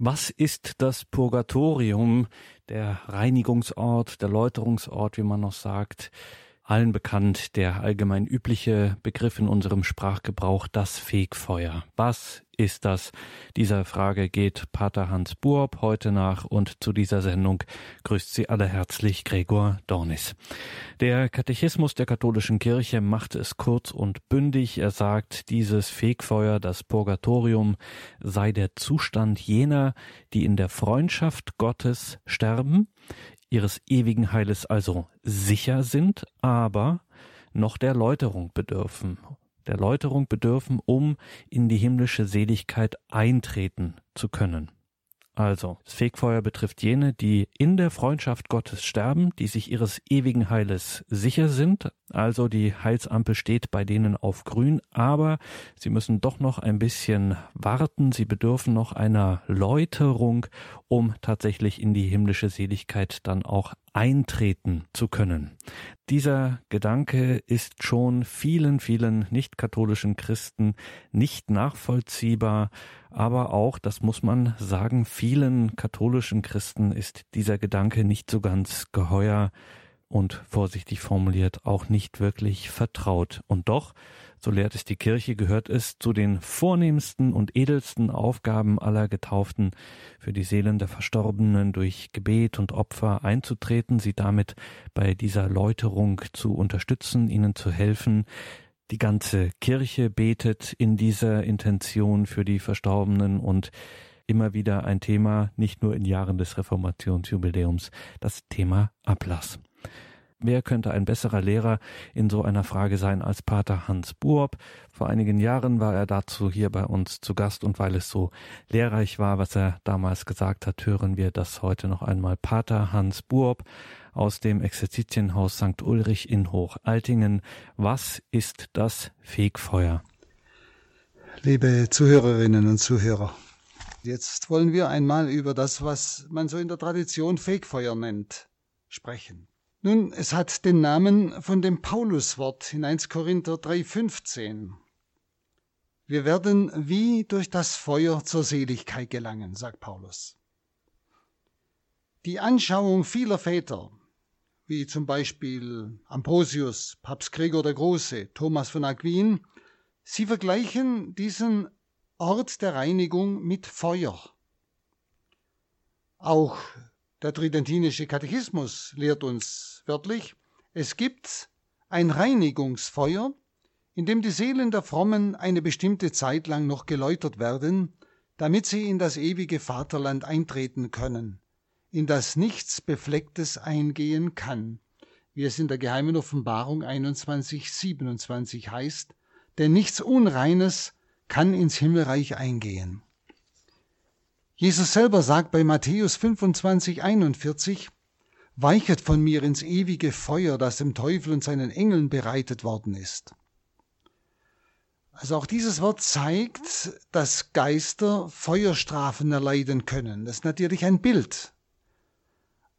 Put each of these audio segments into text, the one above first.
Was ist das Purgatorium, der Reinigungsort, der Läuterungsort, wie man noch sagt? Allen bekannt der allgemein übliche Begriff in unserem Sprachgebrauch, das Fegfeuer. Was ist das? Dieser Frage geht Pater Hans Buob heute nach und zu dieser Sendung grüßt Sie alle herzlich Gregor Dornis. Der Katechismus der katholischen Kirche macht es kurz und bündig. Er sagt, dieses Fegfeuer, das Purgatorium, sei der Zustand jener, die in der Freundschaft Gottes sterben, ihres ewigen Heiles also sicher sind, aber noch der Läuterung bedürfen. Der Läuterung bedürfen, um in die himmlische Seligkeit eintreten zu können. Also, das Fegfeuer betrifft jene, die in der Freundschaft Gottes sterben, die sich ihres ewigen Heiles sicher sind, also die Heilsampel steht bei denen auf grün, aber sie müssen doch noch ein bisschen warten, sie bedürfen noch einer Läuterung, um tatsächlich in die himmlische Seligkeit dann auch eintreten zu können. Dieser Gedanke ist schon vielen, vielen nicht-katholischen Christen nicht nachvollziehbar, aber auch, das muss man sagen, vielen katholischen Christen ist dieser Gedanke nicht so ganz geheuer und vorsichtig formuliert auch nicht wirklich vertraut. Und doch, so lehrt es die Kirche, gehört es zu den vornehmsten und edelsten Aufgaben aller Getauften, für die Seelen der Verstorbenen durch Gebet und Opfer einzutreten, sie damit bei dieser Läuterung zu unterstützen, ihnen zu helfen. Die ganze Kirche betet in dieser Intention für die Verstorbenen und immer wieder ein Thema, nicht nur in Jahren des Reformationsjubiläums, das Thema Ablass. Wer könnte ein besserer Lehrer in so einer Frage sein als Pater Hans Buob? Vor einigen Jahren war er dazu hier bei uns zu Gast und weil es so lehrreich war, was er damals gesagt hat, hören wir das heute noch einmal. Pater Hans Buob aus dem Exerzitienhaus St. Ulrich in Hochaltingen. Was ist das Fegfeuer? Liebe Zuhörerinnen und Zuhörer, jetzt wollen wir einmal über das, was man so in der Tradition Fegfeuer nennt, sprechen. Nun, es hat den Namen von dem Pauluswort in 1 Korinther 3,15. Wir werden wie durch das Feuer zur Seligkeit gelangen, sagt Paulus. Die Anschauung vieler Väter, wie zum Beispiel Ambrosius, Papst Gregor der Große, Thomas von Aquin, sie vergleichen diesen Ort der Reinigung mit Feuer. Auch der tridentinische Katechismus lehrt uns wörtlich, es gibt ein Reinigungsfeuer, in dem die Seelen der Frommen eine bestimmte Zeit lang noch geläutert werden, damit sie in das ewige Vaterland eintreten können, in das nichts Beflecktes eingehen kann, wie es in der geheimen Offenbarung 21, 27 heißt, denn nichts Unreines kann ins Himmelreich eingehen. Jesus selber sagt bei Matthäus 25, 41, Weichet von mir ins ewige Feuer, das dem Teufel und seinen Engeln bereitet worden ist. Also auch dieses Wort zeigt, dass Geister Feuerstrafen erleiden können. Das ist natürlich ein Bild.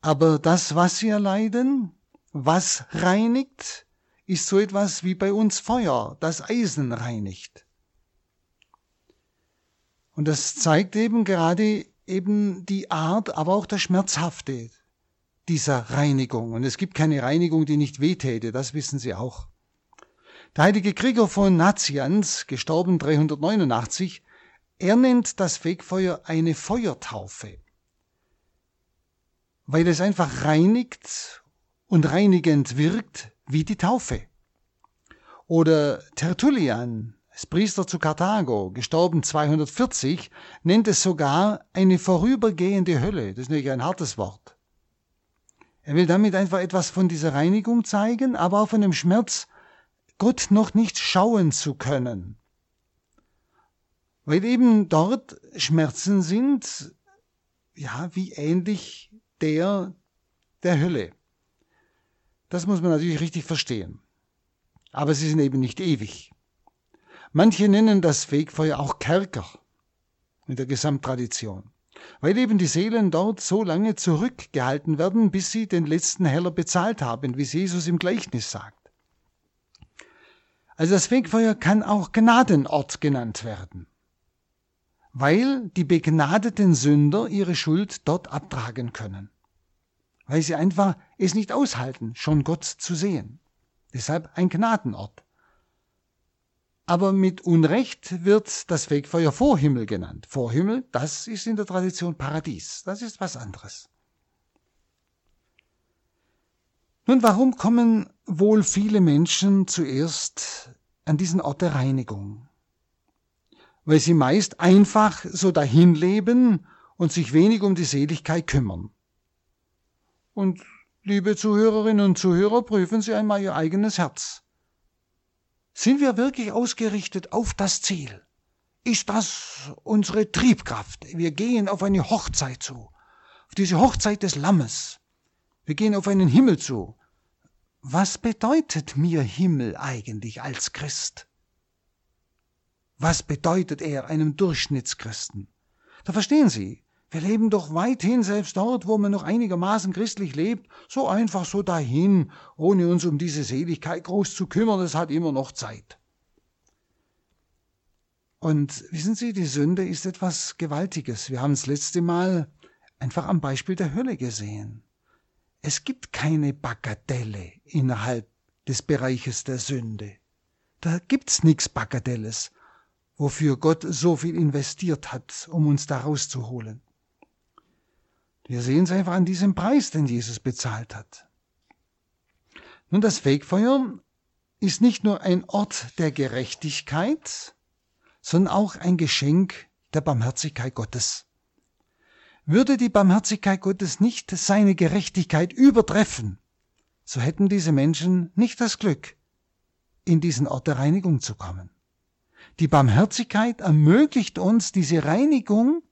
Aber das, was sie erleiden, was reinigt, ist so etwas wie bei uns Feuer, das Eisen reinigt. Und das zeigt eben gerade eben die Art, aber auch das Schmerzhafte dieser Reinigung. Und es gibt keine Reinigung, die nicht wehtäte, das wissen Sie auch. Der heilige Gregor von Nazianz, gestorben 389, er nennt das Fegfeuer eine Feuertaufe, weil es einfach reinigt und reinigend wirkt wie die Taufe. Oder Tertullian, als Priester zu Karthago, gestorben 240, nennt es sogar eine vorübergehende Hölle. Das ist natürlich ein hartes Wort. Er will damit einfach etwas von dieser Reinigung zeigen, aber auch von dem Schmerz, Gott noch nicht schauen zu können. Weil eben dort Schmerzen sind, ja, wie ähnlich der der Hölle. Das muss man natürlich richtig verstehen. Aber sie sind eben nicht ewig. Manche nennen das Fegfeuer auch Kerker in der Gesamttradition, weil eben die Seelen dort so lange zurückgehalten werden, bis sie den letzten Heller bezahlt haben, wie Jesus im Gleichnis sagt. Also das Fegfeuer kann auch Gnadenort genannt werden. weil die begnadeten Sünder ihre Schuld dort abtragen können. Weil sie einfach es nicht aushalten, schon Gott zu sehen. Deshalb ein Gnadenort. Aber mit Unrecht wird das Fegfeuer Vorhimmel genannt. Vorhimmel, das ist in der Tradition Paradies. Das ist was anderes. Nun, warum kommen wohl viele Menschen zuerst an diesen Ort der Reinigung? Weil sie meist einfach so dahin leben und sich wenig um die Seligkeit kümmern. Und liebe Zuhörerinnen und Zuhörer, prüfen Sie einmal Ihr eigenes Herz. Sind wir wirklich ausgerichtet auf das Ziel? Ist das unsere Triebkraft? Wir gehen auf eine Hochzeit zu, auf diese Hochzeit des Lammes. Wir gehen auf einen Himmel zu. Was bedeutet mir Himmel eigentlich als Christ? Was bedeutet er einem Durchschnittschristen? Da verstehen Sie, wir leben doch weithin selbst dort, wo man noch einigermaßen christlich lebt, so einfach so dahin, ohne uns um diese Seligkeit groß zu kümmern, es hat immer noch Zeit. Und wissen Sie, die Sünde ist etwas Gewaltiges. Wir haben es letzte Mal einfach am Beispiel der Hölle gesehen. Es gibt keine Bagatelle innerhalb des Bereiches der Sünde. Da gibt's nichts Bagatelles, wofür Gott so viel investiert hat, um uns da rauszuholen. Wir sehen es einfach an diesem Preis, den Jesus bezahlt hat. Nun, das Fegfeuer ist nicht nur ein Ort der Gerechtigkeit, sondern auch ein Geschenk der Barmherzigkeit Gottes. Würde die Barmherzigkeit Gottes nicht seine Gerechtigkeit übertreffen, so hätten diese Menschen nicht das Glück, in diesen Ort der Reinigung zu kommen. Die Barmherzigkeit ermöglicht uns diese Reinigung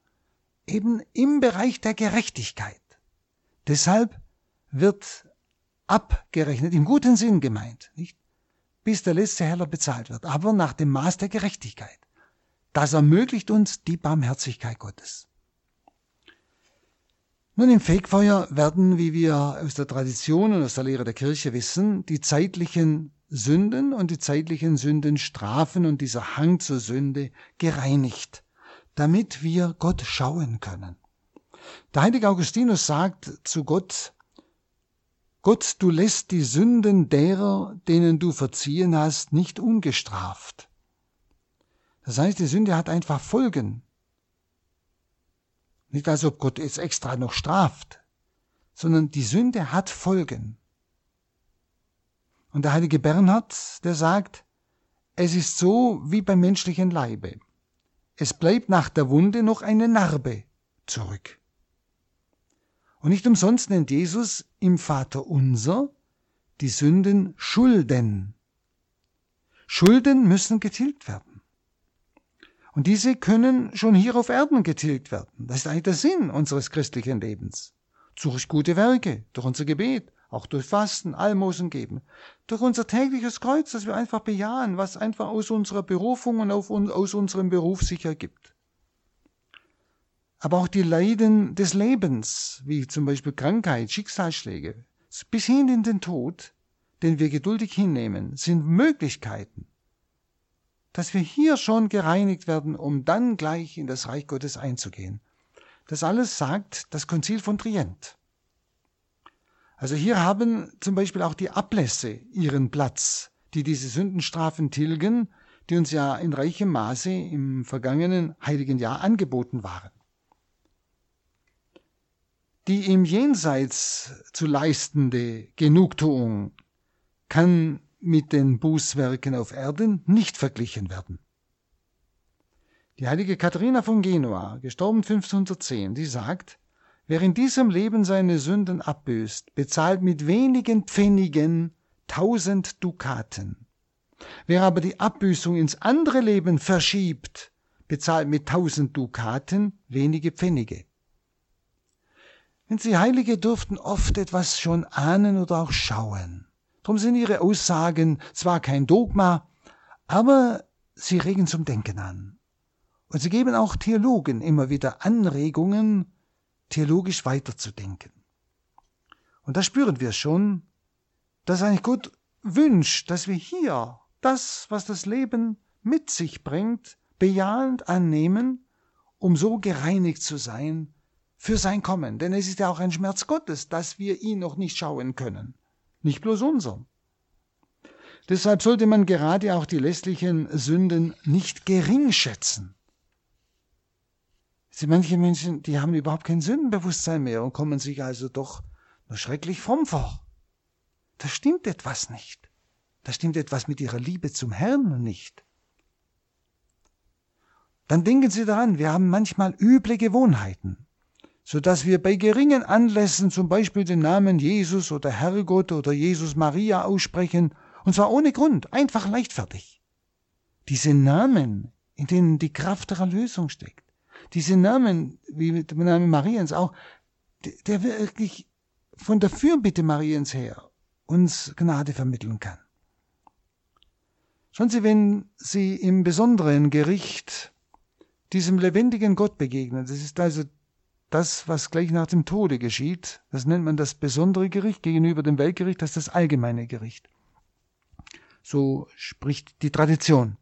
eben im Bereich der Gerechtigkeit. Deshalb wird abgerechnet, im guten Sinn gemeint, nicht? bis der letzte Heller bezahlt wird, aber nach dem Maß der Gerechtigkeit. Das ermöglicht uns die Barmherzigkeit Gottes. Nun, im Fegfeuer werden, wie wir aus der Tradition und aus der Lehre der Kirche wissen, die zeitlichen Sünden und die zeitlichen Sündenstrafen und dieser Hang zur Sünde gereinigt, damit wir Gott schauen können. Der heilige Augustinus sagt zu Gott, Gott, du lässt die Sünden derer, denen du verziehen hast, nicht ungestraft. Das heißt, die Sünde hat einfach Folgen. Nicht als ob Gott jetzt extra noch straft, sondern die Sünde hat Folgen. Und der heilige Bernhard, der sagt, es ist so wie beim menschlichen Leibe. Es bleibt nach der Wunde noch eine Narbe zurück. Und nicht umsonst nennt Jesus im Vater unser die Sünden Schulden. Schulden müssen getilgt werden. Und diese können schon hier auf Erden getilgt werden. Das ist eigentlich der Sinn unseres christlichen Lebens. Durch gute Werke, durch unser Gebet, auch durch Fasten, Almosen geben, durch unser tägliches Kreuz, das wir einfach bejahen, was einfach aus unserer Berufung und aus unserem Beruf sich ergibt. Aber auch die Leiden des Lebens, wie zum Beispiel Krankheit, Schicksalsschläge, bis hin in den Tod, den wir geduldig hinnehmen, sind Möglichkeiten, dass wir hier schon gereinigt werden, um dann gleich in das Reich Gottes einzugehen. Das alles sagt das Konzil von Trient. Also hier haben zum Beispiel auch die Ablässe ihren Platz, die diese Sündenstrafen tilgen, die uns ja in reichem Maße im vergangenen heiligen Jahr angeboten waren. Die im Jenseits zu leistende Genugtuung kann mit den Bußwerken auf Erden nicht verglichen werden. Die heilige Katharina von Genua, gestorben 1510, die sagt, wer in diesem Leben seine Sünden abbüßt, bezahlt mit wenigen Pfennigen tausend Dukaten. Wer aber die Abbüßung ins andere Leben verschiebt, bezahlt mit tausend Dukaten wenige Pfennige. Wenn Sie Heilige durften oft etwas schon ahnen oder auch schauen. Darum sind ihre Aussagen zwar kein Dogma, aber sie regen zum Denken an. Und sie geben auch Theologen immer wieder Anregungen, theologisch weiterzudenken. Und da spüren wir schon, dass eigentlich Gott wünscht, dass wir hier das, was das Leben mit sich bringt, bejahend annehmen um so gereinigt zu sein für sein Kommen. Denn es ist ja auch ein Schmerz Gottes, dass wir ihn noch nicht schauen können. Nicht bloß unser. Deshalb sollte man gerade auch die lässlichen Sünden nicht gering schätzen. Manche Menschen, die haben überhaupt kein Sündenbewusstsein mehr und kommen sich also doch nur schrecklich fromm vor. Da stimmt etwas nicht. Da stimmt etwas mit ihrer Liebe zum Herrn nicht. Dann denken Sie daran, wir haben manchmal üble Gewohnheiten, so dass wir bei geringen Anlässen zum Beispiel den Namen Jesus oder Herrgott oder Jesus Maria aussprechen, und zwar ohne Grund, einfach leichtfertig. Diese Namen, in denen die Kraft der Erlösung steckt, diese Namen, wie der Name Mariens auch, der wirklich von der Fürbitte Mariens her uns Gnade vermitteln kann. Schauen Sie, wenn Sie im besonderen Gericht diesem lebendigen Gott begegnen, das ist also das, was gleich nach dem Tode geschieht, das nennt man das besondere Gericht gegenüber dem Weltgericht, das ist das allgemeine Gericht. So spricht die Tradition.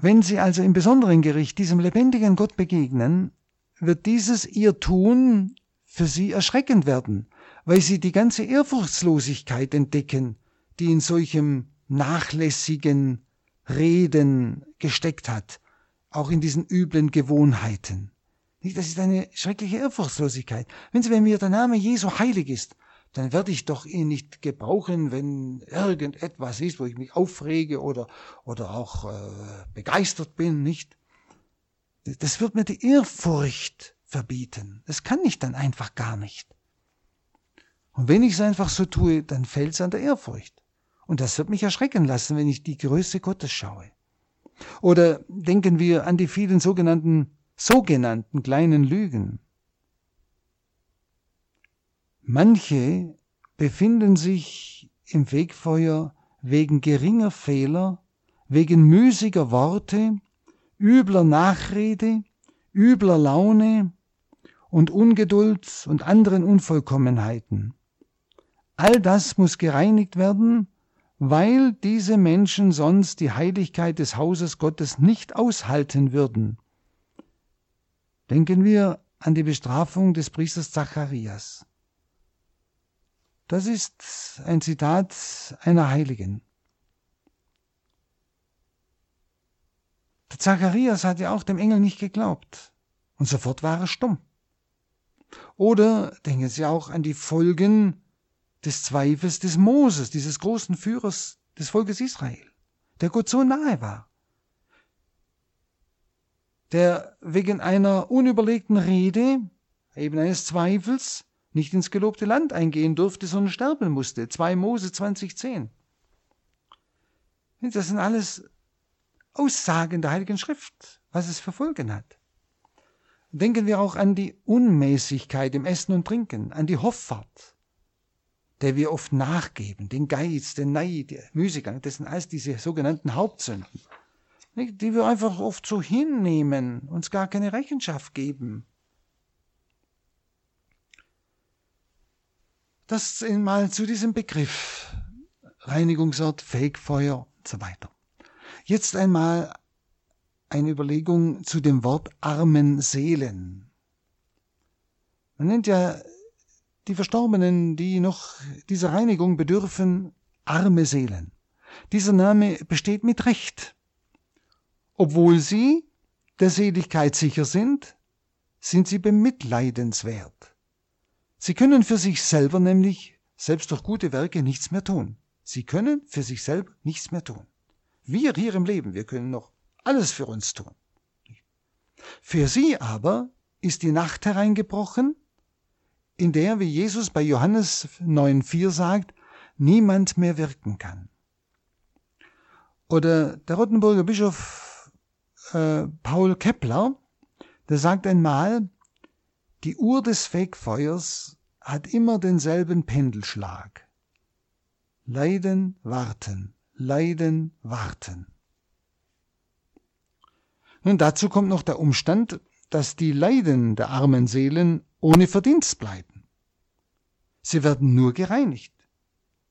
Wenn Sie also im besonderen Gericht diesem lebendigen Gott begegnen, wird dieses Ihr Tun für Sie erschreckend werden, weil Sie die ganze Ehrfurchtslosigkeit entdecken, die in solchem nachlässigen Reden gesteckt hat, auch in diesen üblen Gewohnheiten. Das ist eine schreckliche Ehrfurchtslosigkeit. Wenn Sie, wenn mir der Name Jesu heilig ist, dann werde ich doch ihn nicht gebrauchen, wenn irgendetwas ist, wo ich mich aufrege oder, oder auch äh, begeistert bin, nicht? Das wird mir die Ehrfurcht verbieten. Das kann ich dann einfach gar nicht. Und wenn ich es einfach so tue, dann fällt es an der Ehrfurcht. Und das wird mich erschrecken lassen, wenn ich die Größe Gottes schaue. Oder denken wir an die vielen sogenannten, sogenannten kleinen Lügen. Manche befinden sich im Fegfeuer wegen geringer Fehler, wegen müßiger Worte, übler Nachrede, übler Laune und Ungeduld und anderen Unvollkommenheiten. All das muss gereinigt werden, weil diese Menschen sonst die Heiligkeit des Hauses Gottes nicht aushalten würden. Denken wir an die Bestrafung des Priesters Zacharias. Das ist ein Zitat einer Heiligen. Der Zacharias hat ja auch dem Engel nicht geglaubt und sofort war er stumm. Oder denken Sie auch an die Folgen des Zweifels des Moses, dieses großen Führers des Volkes Israel, der Gott so nahe war, der wegen einer unüberlegten Rede, eben eines Zweifels, nicht ins gelobte Land eingehen durfte, sondern sterben musste. 2 Mose 2010. Das sind alles Aussagen der Heiligen Schrift, was es für Folgen hat. Denken wir auch an die Unmäßigkeit im Essen und Trinken, an die Hoffart, der wir oft nachgeben, den Geiz, den Neid, der Müßiggang, das sind alles diese sogenannten Hauptsünden, die wir einfach oft so hinnehmen, uns gar keine Rechenschaft geben. Das mal zu diesem Begriff Reinigungsort, Fegfeuer und so weiter. Jetzt einmal eine Überlegung zu dem Wort armen Seelen. Man nennt ja die Verstorbenen, die noch dieser Reinigung bedürfen, arme Seelen. Dieser Name besteht mit Recht. Obwohl sie der Seligkeit sicher sind, sind sie bemitleidenswert. Sie können für sich selber nämlich, selbst durch gute Werke, nichts mehr tun. Sie können für sich selber nichts mehr tun. Wir hier im Leben, wir können noch alles für uns tun. Für sie aber ist die Nacht hereingebrochen, in der, wie Jesus bei Johannes 9,4 sagt, niemand mehr wirken kann. Oder der Rottenburger Bischof äh, Paul Kepler, der sagt einmal, die Uhr des Fegfeuers hat immer denselben Pendelschlag. Leiden, warten, leiden, warten. Nun dazu kommt noch der Umstand, dass die Leiden der armen Seelen ohne Verdienst bleiben. Sie werden nur gereinigt.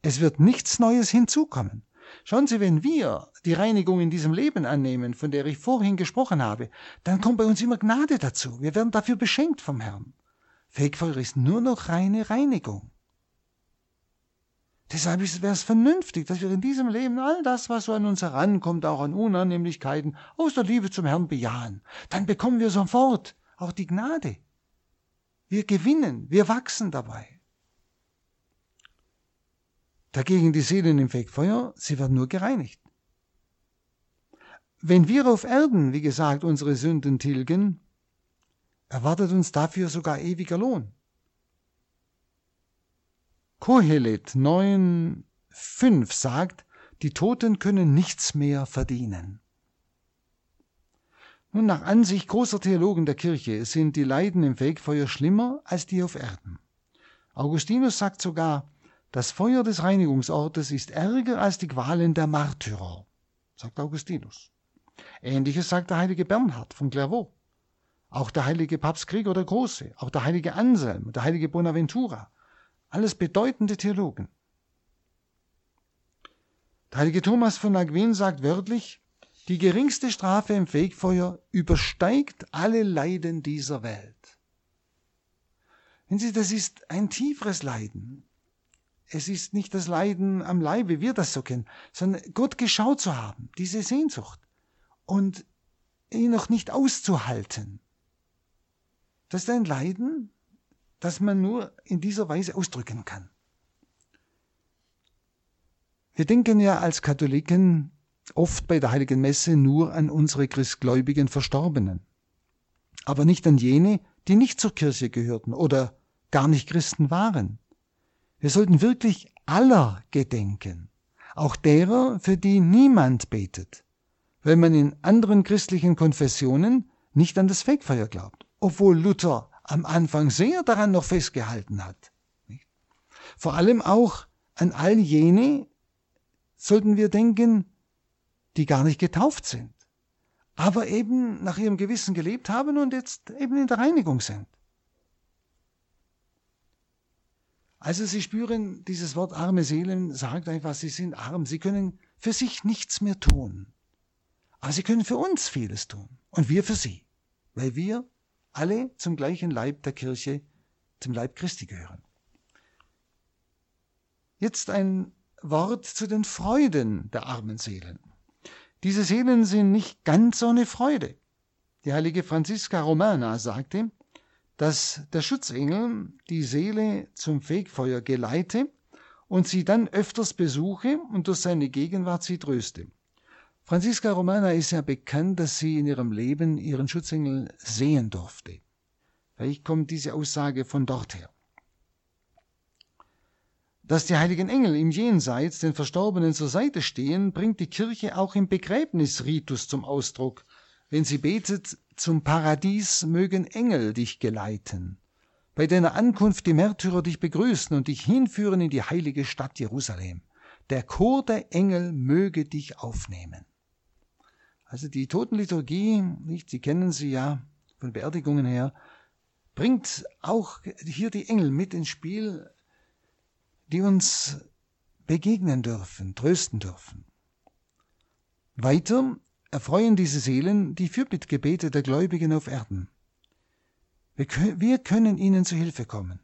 Es wird nichts Neues hinzukommen. Schauen Sie, wenn wir die Reinigung in diesem Leben annehmen, von der ich vorhin gesprochen habe, dann kommt bei uns immer Gnade dazu. Wir werden dafür beschenkt vom Herrn. Fegfeuer ist nur noch reine Reinigung. Deshalb wäre es vernünftig, dass wir in diesem Leben all das, was so an uns herankommt, auch an Unannehmlichkeiten, aus der Liebe zum Herrn bejahen. Dann bekommen wir sofort auch die Gnade. Wir gewinnen, wir wachsen dabei. Dagegen die Seelen im Fegfeuer, sie werden nur gereinigt. Wenn wir auf Erden, wie gesagt, unsere Sünden tilgen, erwartet uns dafür sogar ewiger Lohn. Kohelet 9,5 sagt, die Toten können nichts mehr verdienen. Nun, nach Ansicht großer Theologen der Kirche sind die Leiden im Fegfeuer schlimmer als die auf Erden. Augustinus sagt sogar, das Feuer des Reinigungsortes ist ärger als die Qualen der Märtyrer, sagt Augustinus. Ähnliches sagt der heilige Bernhard von Clairvaux. Auch der heilige Papst Gregor der Große, auch der heilige Anselm, der heilige Bonaventura. Alles bedeutende Theologen. Der heilige Thomas von Aquin sagt wörtlich, die geringste Strafe im Fegfeuer übersteigt alle Leiden dieser Welt. Wenn Sie, das ist ein tieferes Leiden. Es ist nicht das Leiden am Leib, wie wir das so kennen, sondern Gott geschaut zu haben, diese Sehnsucht und ihn noch nicht auszuhalten. Das ist ein Leiden, das man nur in dieser Weise ausdrücken kann. Wir denken ja als Katholiken oft bei der heiligen Messe nur an unsere christgläubigen Verstorbenen, aber nicht an jene, die nicht zur Kirche gehörten oder gar nicht Christen waren. Wir sollten wirklich aller gedenken, auch derer, für die niemand betet, weil man in anderen christlichen Konfessionen nicht an das Fegfeuer glaubt, obwohl Luther am Anfang sehr daran noch festgehalten hat. Vor allem auch an all jene sollten wir denken, die gar nicht getauft sind, aber eben nach ihrem Gewissen gelebt haben und jetzt eben in der Reinigung sind. Also Sie spüren, dieses Wort arme Seelen sagt einfach, sie sind arm, sie können für sich nichts mehr tun. Aber sie können für uns vieles tun und wir für sie, weil wir alle zum gleichen Leib der Kirche, zum Leib Christi gehören. Jetzt ein Wort zu den Freuden der armen Seelen. Diese Seelen sind nicht ganz ohne Freude. Die heilige Franziska Romana sagte, dass der Schutzengel die Seele zum Fegfeuer geleite und sie dann öfters besuche und durch seine Gegenwart sie tröste. Franziska Romana ist ja bekannt, dass sie in ihrem Leben ihren Schutzengel sehen durfte. Vielleicht kommt diese Aussage von dort her. Dass die heiligen Engel im Jenseits den Verstorbenen zur Seite stehen, bringt die Kirche auch im Begräbnisritus zum Ausdruck, wenn sie betet, zum Paradies mögen Engel dich geleiten, bei deiner Ankunft die Märtyrer dich begrüßen und dich hinführen in die heilige Stadt Jerusalem. Der Chor der Engel möge dich aufnehmen. Also die Totenliturgie, nicht, Sie kennen sie ja von Beerdigungen her, bringt auch hier die Engel mit ins Spiel, die uns begegnen dürfen, trösten dürfen. Weiter erfreuen diese Seelen die Fürbittgebete der Gläubigen auf Erden. Wir können ihnen zu Hilfe kommen.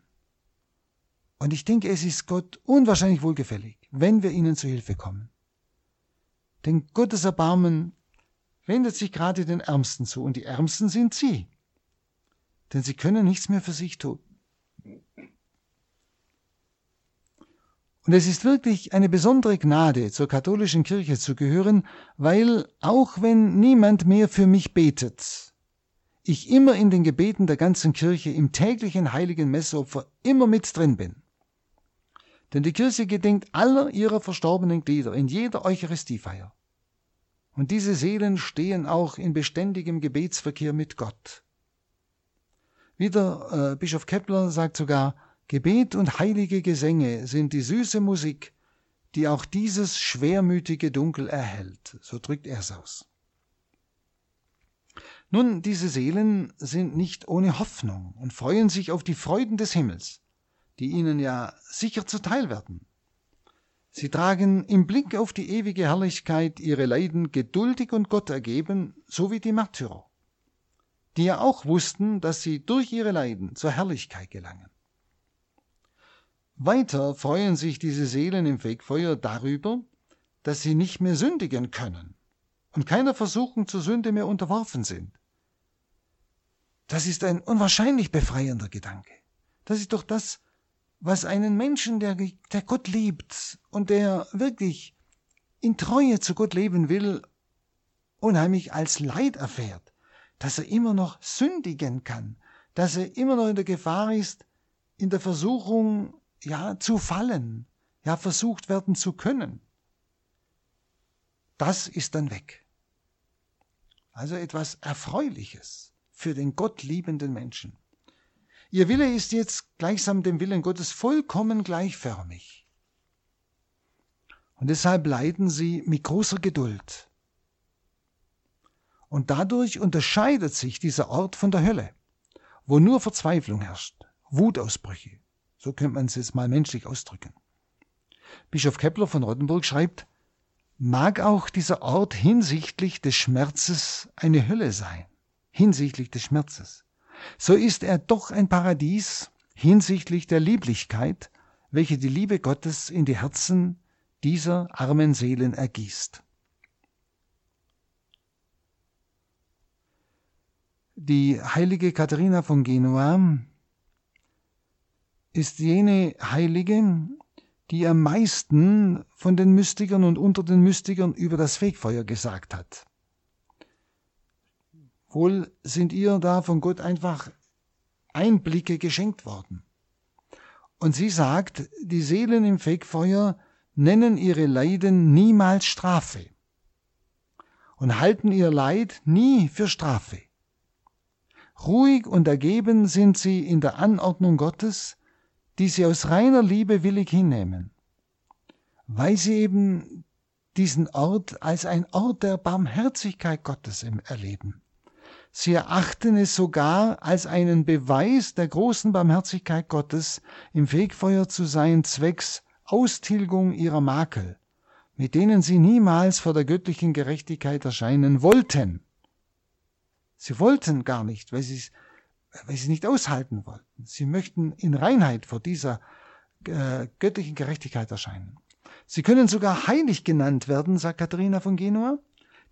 Und ich denke, es ist Gott unwahrscheinlich wohlgefällig, wenn wir ihnen zu Hilfe kommen. Denn Gottes Erbarmen wendet sich gerade den Ärmsten zu, und die Ärmsten sind sie. Denn sie können nichts mehr für sich tun. Und es ist wirklich eine besondere Gnade, zur katholischen Kirche zu gehören, weil auch wenn niemand mehr für mich betet, ich immer in den Gebeten der ganzen Kirche im täglichen heiligen Messopfer immer mit drin bin. Denn die Kirche gedenkt aller ihrer verstorbenen Glieder in jeder Eucharistiefeier. Und diese Seelen stehen auch in beständigem Gebetsverkehr mit Gott. Wieder äh, Bischof Kepler sagt sogar, Gebet und heilige Gesänge sind die süße Musik, die auch dieses schwermütige Dunkel erhält. So drückt er's aus. Nun, diese Seelen sind nicht ohne Hoffnung und freuen sich auf die Freuden des Himmels, die ihnen ja sicher zuteil werden. Sie tragen im Blick auf die ewige Herrlichkeit ihre Leiden geduldig und Gott ergeben, so wie die Märtyrer, die ja auch wussten, dass sie durch ihre Leiden zur Herrlichkeit gelangen. Weiter freuen sich diese Seelen im Fegfeuer darüber, dass sie nicht mehr sündigen können und keiner Versuchung zur Sünde mehr unterworfen sind. Das ist ein unwahrscheinlich befreiender Gedanke. Das ist doch das, was einen Menschen, der, der Gott liebt und der wirklich in Treue zu Gott leben will, unheimlich als Leid erfährt, dass er immer noch sündigen kann, dass er immer noch in der Gefahr ist, in der Versuchung, ja, zu fallen, ja, versucht werden zu können. Das ist dann weg. Also etwas Erfreuliches für den gottliebenden Menschen. Ihr Wille ist jetzt gleichsam dem Willen Gottes vollkommen gleichförmig. Und deshalb leiden sie mit großer Geduld. Und dadurch unterscheidet sich dieser Ort von der Hölle, wo nur Verzweiflung herrscht, Wutausbrüche. So könnte man es jetzt mal menschlich ausdrücken. Bischof Kepler von Rottenburg schreibt, mag auch dieser Ort hinsichtlich des Schmerzes eine Hölle sein, hinsichtlich des Schmerzes so ist er doch ein Paradies hinsichtlich der Lieblichkeit, welche die Liebe Gottes in die Herzen dieser armen Seelen ergießt. Die heilige Katharina von Genua ist jene Heilige, die am meisten von den Mystikern und unter den Mystikern über das Fegfeuer gesagt hat. Wohl sind ihr da von Gott einfach Einblicke geschenkt worden. Und sie sagt, die Seelen im Fegfeuer nennen ihre Leiden niemals Strafe und halten ihr Leid nie für Strafe. Ruhig und ergeben sind sie in der Anordnung Gottes, die sie aus reiner Liebe willig hinnehmen, weil sie eben diesen Ort als ein Ort der Barmherzigkeit Gottes erleben. Sie erachten es sogar als einen Beweis der großen Barmherzigkeit Gottes, im Fegfeuer zu sein, zwecks Austilgung ihrer Makel, mit denen sie niemals vor der göttlichen Gerechtigkeit erscheinen wollten. Sie wollten gar nicht, weil sie, weil sie nicht aushalten wollten. Sie möchten in Reinheit vor dieser äh, göttlichen Gerechtigkeit erscheinen. Sie können sogar heilig genannt werden, sagt Katharina von Genua,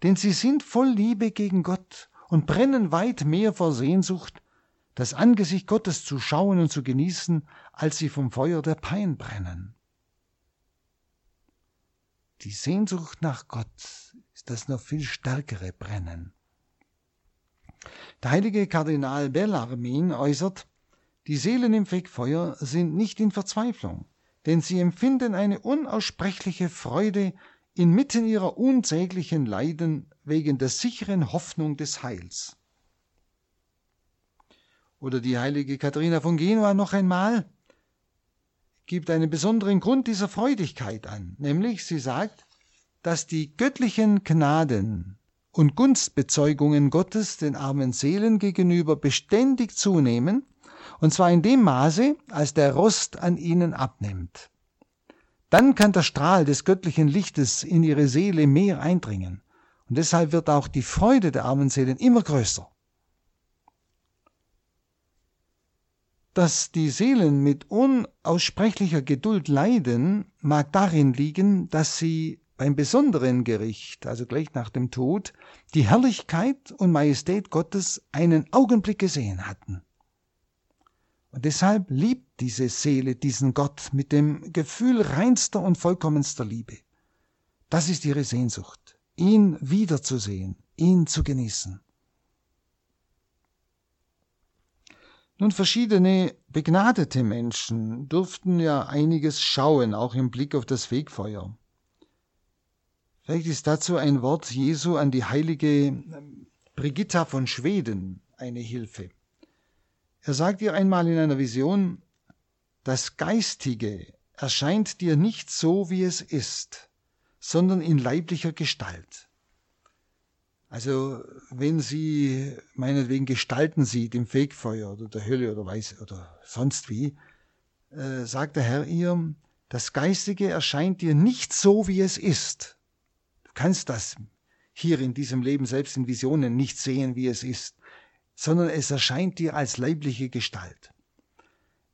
denn sie sind voll Liebe gegen Gott und brennen weit mehr vor Sehnsucht, das Angesicht Gottes zu schauen und zu genießen, als sie vom Feuer der Pein brennen. Die Sehnsucht nach Gott ist das noch viel stärkere Brennen. Der heilige Kardinal Bellarmin äußert, die Seelen im Fegfeuer sind nicht in Verzweiflung, denn sie empfinden eine unaussprechliche Freude inmitten ihrer unsäglichen Leiden wegen der sicheren Hoffnung des Heils. Oder die heilige Katharina von Genua noch einmal gibt einen besonderen Grund dieser Freudigkeit an, nämlich sie sagt, dass die göttlichen Gnaden und Gunstbezeugungen Gottes den armen Seelen gegenüber beständig zunehmen, und zwar in dem Maße, als der Rost an ihnen abnimmt. Dann kann der Strahl des göttlichen Lichtes in ihre Seele mehr eindringen. Und deshalb wird auch die Freude der armen Seelen immer größer. Dass die Seelen mit unaussprechlicher Geduld leiden, mag darin liegen, dass sie beim besonderen Gericht, also gleich nach dem Tod, die Herrlichkeit und Majestät Gottes einen Augenblick gesehen hatten. Und deshalb liebt diese Seele diesen Gott mit dem Gefühl reinster und vollkommenster Liebe. Das ist ihre Sehnsucht, ihn wiederzusehen, ihn zu genießen. Nun, verschiedene begnadete Menschen durften ja einiges schauen, auch im Blick auf das Wegfeuer. Vielleicht ist dazu ein Wort Jesu an die heilige Brigitta von Schweden eine Hilfe. Er sagt ihr einmal in einer Vision, das Geistige erscheint dir nicht so, wie es ist, sondern in leiblicher Gestalt. Also wenn sie meinetwegen Gestalten sieht im Fegfeuer oder der Hölle oder weiß oder sonst wie, äh, sagt der Herr ihr, Das Geistige erscheint dir nicht so, wie es ist. Du kannst das hier in diesem Leben selbst in Visionen nicht sehen, wie es ist, sondern es erscheint dir als leibliche Gestalt.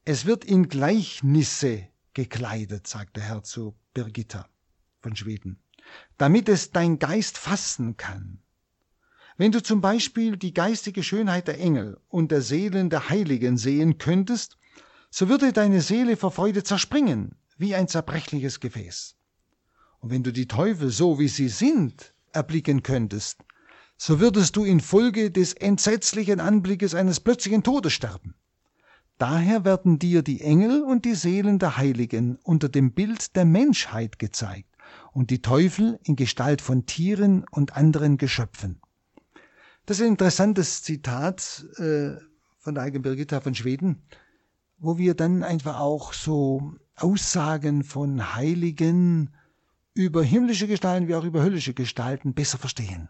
Es wird in Gleichnisse gekleidet, sagt der Herr zu Birgitta von Schweden, damit es dein Geist fassen kann. Wenn du zum Beispiel die geistige Schönheit der Engel und der Seelen der Heiligen sehen könntest, so würde deine Seele vor Freude zerspringen, wie ein zerbrechliches Gefäß. Und wenn du die Teufel so wie sie sind erblicken könntest, so würdest du infolge des entsetzlichen Anblickes eines plötzlichen Todes sterben. Daher werden dir die Engel und die Seelen der Heiligen unter dem Bild der Menschheit gezeigt und die Teufel in Gestalt von Tieren und anderen Geschöpfen. Das ist ein interessantes Zitat äh, von der heiligen Birgitta von Schweden, wo wir dann einfach auch so Aussagen von Heiligen über himmlische Gestalten wie auch über höllische Gestalten besser verstehen.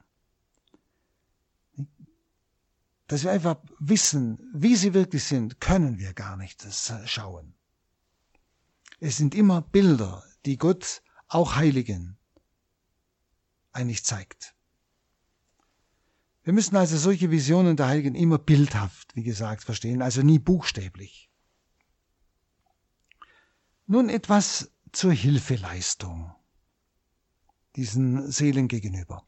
Dass wir einfach wissen, wie sie wirklich sind, können wir gar nicht schauen. Es sind immer Bilder, die Gott auch Heiligen eigentlich zeigt. Wir müssen also solche Visionen der Heiligen immer bildhaft, wie gesagt, verstehen, also nie buchstäblich. Nun etwas zur Hilfeleistung diesen Seelen gegenüber.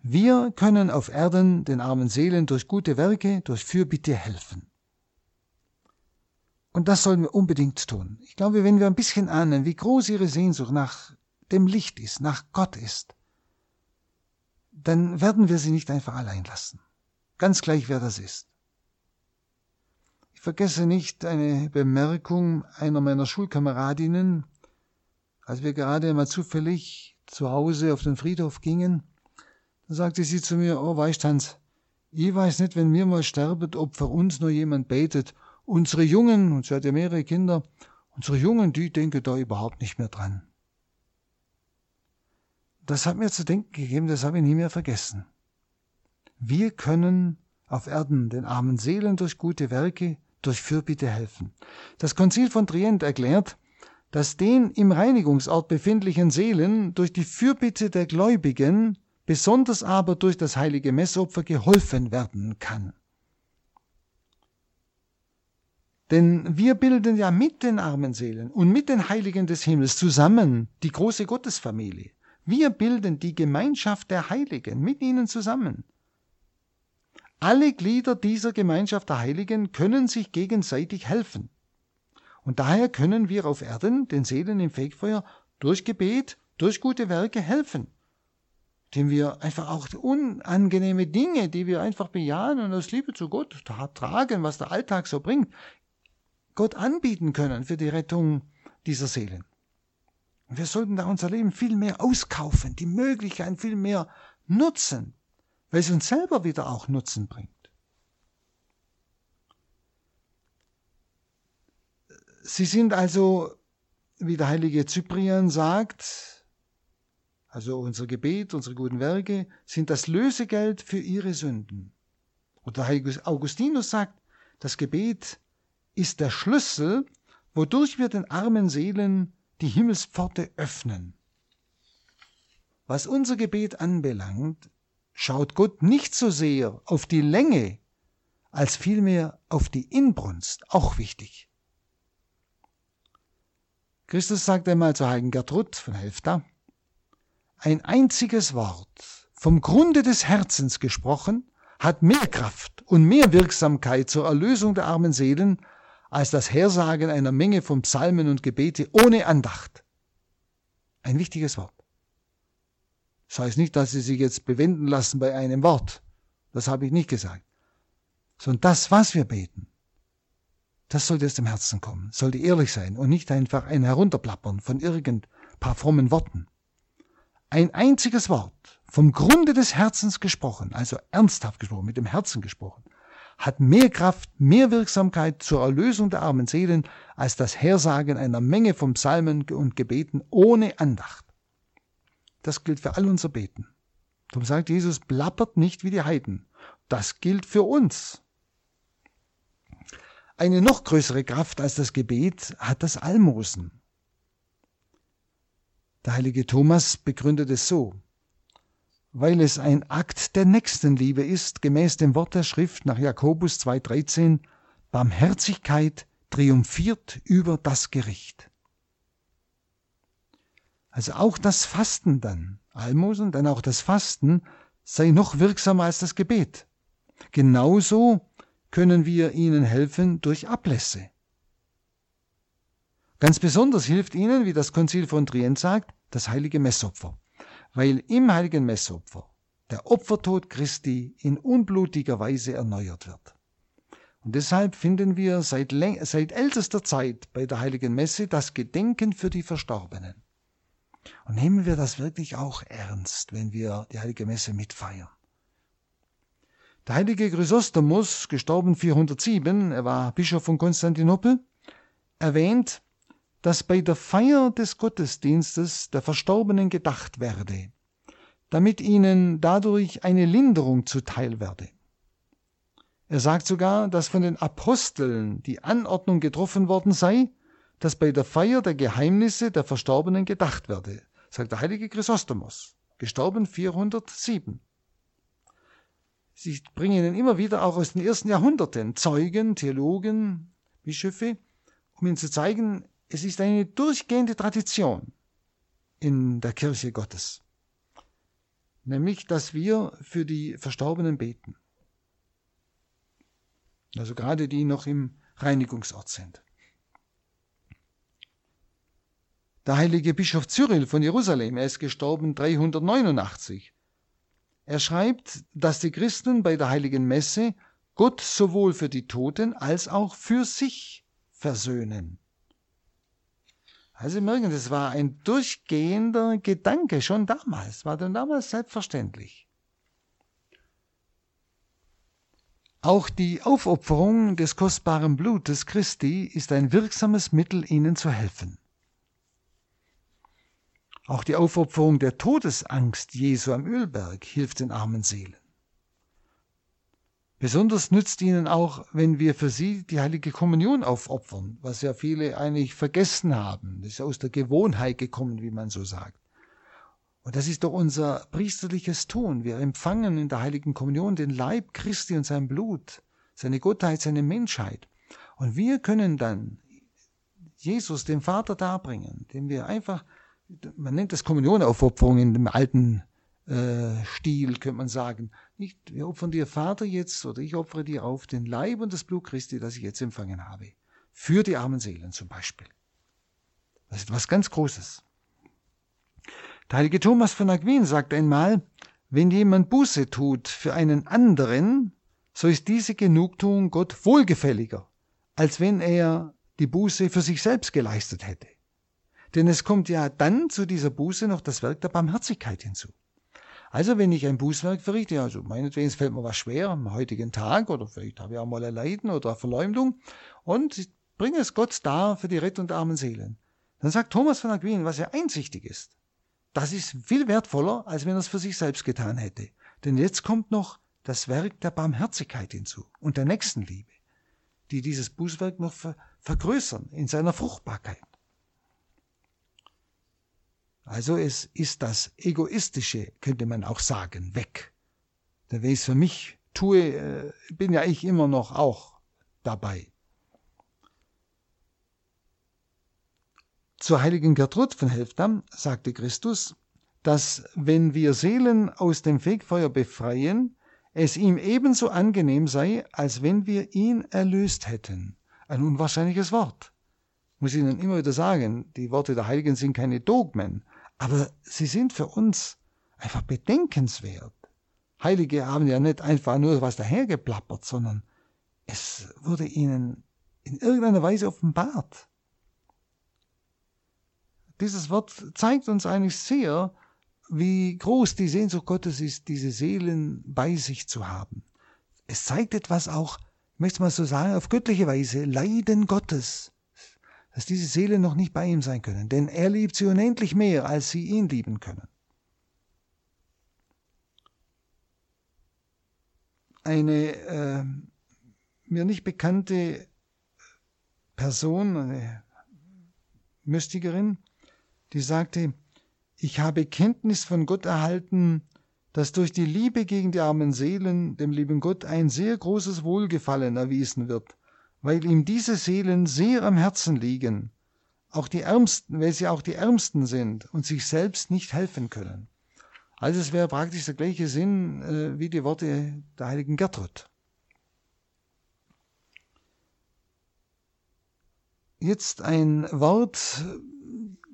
Wir können auf Erden den armen Seelen durch gute Werke, durch Fürbitte helfen. Und das sollen wir unbedingt tun. Ich glaube, wenn wir ein bisschen ahnen, wie groß ihre Sehnsucht nach dem Licht ist, nach Gott ist, dann werden wir sie nicht einfach allein lassen. Ganz gleich, wer das ist. Ich vergesse nicht eine Bemerkung einer meiner Schulkameradinnen, als wir gerade mal zufällig zu Hause auf den Friedhof gingen. Da sagte sie zu mir, oh weißt Hans, ich weiß nicht, wenn wir mal sterben, ob für uns nur jemand betet. Unsere Jungen, und sie hat ja mehrere Kinder, unsere Jungen, die denken da überhaupt nicht mehr dran. Das hat mir zu denken gegeben, das habe ich nie mehr vergessen. Wir können auf Erden den armen Seelen durch gute Werke, durch Fürbitte helfen. Das Konzil von Trient erklärt, dass den im Reinigungsort befindlichen Seelen durch die Fürbitte der Gläubigen, besonders aber durch das heilige Messopfer geholfen werden kann. Denn wir bilden ja mit den armen Seelen und mit den Heiligen des Himmels zusammen die große Gottesfamilie. Wir bilden die Gemeinschaft der Heiligen mit ihnen zusammen. Alle Glieder dieser Gemeinschaft der Heiligen können sich gegenseitig helfen. Und daher können wir auf Erden den Seelen im Fegfeuer durch Gebet, durch gute Werke helfen, indem wir einfach auch unangenehme Dinge, die wir einfach bejahen und aus Liebe zu Gott tragen, was der Alltag so bringt, Gott anbieten können für die Rettung dieser Seelen. Wir sollten da unser Leben viel mehr auskaufen, die Möglichkeiten viel mehr nutzen, weil es uns selber wieder auch Nutzen bringt. Sie sind also, wie der heilige Cyprian sagt, also unser Gebet, unsere guten Werke, sind das Lösegeld für ihre Sünden. Und der heilige Augustinus sagt, das Gebet ist der Schlüssel, wodurch wir den armen Seelen die Himmelspforte öffnen. Was unser Gebet anbelangt, schaut Gott nicht so sehr auf die Länge, als vielmehr auf die Inbrunst, auch wichtig. Christus sagt einmal zur heiligen Gertrud von Helfta, ein einziges Wort, vom Grunde des Herzens gesprochen, hat mehr Kraft und mehr Wirksamkeit zur Erlösung der armen Seelen als das Hersagen einer Menge von Psalmen und Gebete ohne Andacht. Ein wichtiges Wort. Das heißt nicht, dass Sie sich jetzt bewenden lassen bei einem Wort. Das habe ich nicht gesagt. Sondern das, was wir beten, das sollte aus dem Herzen kommen, sollte ehrlich sein und nicht einfach ein Herunterplappern von irgend paar frommen Worten. Ein einziges Wort, vom Grunde des Herzens gesprochen, also ernsthaft gesprochen, mit dem Herzen gesprochen, hat mehr Kraft, mehr Wirksamkeit zur Erlösung der armen Seelen als das Hersagen einer Menge von Psalmen und Gebeten ohne Andacht. Das gilt für all unser Beten. Darum sagt Jesus, plappert nicht wie die Heiden. Das gilt für uns. Eine noch größere Kraft als das Gebet hat das Almosen. Der heilige Thomas begründet es so. Weil es ein Akt der Nächstenliebe ist, gemäß dem Wort der Schrift nach Jakobus 2,13, Barmherzigkeit triumphiert über das Gericht. Also auch das Fasten dann, Almosen, dann auch das Fasten sei noch wirksamer als das Gebet. Genauso können wir ihnen helfen durch Ablässe. Ganz besonders hilft ihnen, wie das Konzil von Trient sagt, das heilige Messopfer, weil im heiligen Messopfer der Opfertod Christi in unblutiger Weise erneuert wird. Und deshalb finden wir seit, seit ältester Zeit bei der heiligen Messe das Gedenken für die Verstorbenen. Und nehmen wir das wirklich auch ernst, wenn wir die heilige Messe mitfeiern. Der heilige Chrysostomus, gestorben 407, er war Bischof von Konstantinopel, erwähnt, dass bei der Feier des Gottesdienstes der Verstorbenen gedacht werde, damit ihnen dadurch eine Linderung zuteil werde. Er sagt sogar, dass von den Aposteln die Anordnung getroffen worden sei, dass bei der Feier der Geheimnisse der Verstorbenen gedacht werde, sagt der heilige Chrysostomos, gestorben 407. Sie bringen ihn immer wieder auch aus den ersten Jahrhunderten, Zeugen, Theologen, Bischöfe, um ihnen zu zeigen, es ist eine durchgehende Tradition in der Kirche Gottes, nämlich, dass wir für die Verstorbenen beten. Also gerade die noch im Reinigungsort sind. Der heilige Bischof Cyril von Jerusalem, er ist gestorben 389. Er schreibt, dass die Christen bei der heiligen Messe Gott sowohl für die Toten als auch für sich versöhnen. Also merken, das war ein durchgehender Gedanke schon damals, war dann damals selbstverständlich. Auch die Aufopferung des kostbaren Blutes Christi ist ein wirksames Mittel, ihnen zu helfen. Auch die Aufopferung der Todesangst Jesu am Ölberg hilft den armen Seelen. Besonders nützt ihnen auch, wenn wir für sie die heilige Kommunion aufopfern, was ja viele eigentlich vergessen haben. Das ist aus der Gewohnheit gekommen, wie man so sagt. Und das ist doch unser priesterliches Tun. Wir empfangen in der heiligen Kommunion den Leib Christi und sein Blut, seine Gottheit, seine Menschheit. Und wir können dann Jesus dem Vater darbringen, dem wir einfach, man nennt das Kommunionaufopferung in dem alten äh, Stil, könnte man sagen. Nicht, wir opfern dir Vater jetzt oder ich opfere dir auf den Leib und das Blut Christi, das ich jetzt empfangen habe. Für die armen Seelen zum Beispiel. Das ist etwas ganz Großes. Der heilige Thomas von Aquin sagt einmal, wenn jemand Buße tut für einen anderen, so ist diese Genugtuung Gott wohlgefälliger, als wenn er die Buße für sich selbst geleistet hätte. Denn es kommt ja dann zu dieser Buße noch das Werk der Barmherzigkeit hinzu. Also wenn ich ein Bußwerk verrichte, also meinetwegen fällt mir was schwer am heutigen Tag oder vielleicht habe ich auch mal ein Leiden oder eine Verleumdung und ich bringe es Gott dar für die Rettung der armen Seelen. Dann sagt Thomas von Aquin, was ja einsichtig ist. Das ist viel wertvoller, als wenn er es für sich selbst getan hätte. Denn jetzt kommt noch das Werk der Barmherzigkeit hinzu und der Nächstenliebe, die dieses Bußwerk noch vergrößern in seiner Fruchtbarkeit. Also es ist das Egoistische, könnte man auch sagen, weg. Wenn ich es für mich tue, äh, bin ja ich immer noch auch dabei. Zur heiligen Gertrud von Helfdam sagte Christus, dass wenn wir Seelen aus dem Fegfeuer befreien, es ihm ebenso angenehm sei, als wenn wir ihn erlöst hätten. Ein unwahrscheinliches Wort. Muss ich Ihnen immer wieder sagen, die Worte der Heiligen sind keine Dogmen, aber sie sind für uns einfach bedenkenswert. Heilige haben ja nicht einfach nur was dahergeplappert, sondern es wurde ihnen in irgendeiner Weise offenbart. Dieses Wort zeigt uns eigentlich sehr, wie groß die Sehnsucht Gottes ist, diese Seelen bei sich zu haben. Es zeigt etwas auch, ich möchte mal so sagen, auf göttliche Weise, Leiden Gottes dass diese Seelen noch nicht bei ihm sein können, denn er liebt sie unendlich mehr, als sie ihn lieben können. Eine äh, mir nicht bekannte Person, eine Mystikerin, die sagte, ich habe Kenntnis von Gott erhalten, dass durch die Liebe gegen die armen Seelen dem lieben Gott ein sehr großes Wohlgefallen erwiesen wird, weil ihm diese Seelen sehr am Herzen liegen, auch die Ärmsten, weil sie auch die Ärmsten sind und sich selbst nicht helfen können. Also es wäre praktisch der gleiche Sinn äh, wie die Worte der heiligen Gertrud. Jetzt ein Wort,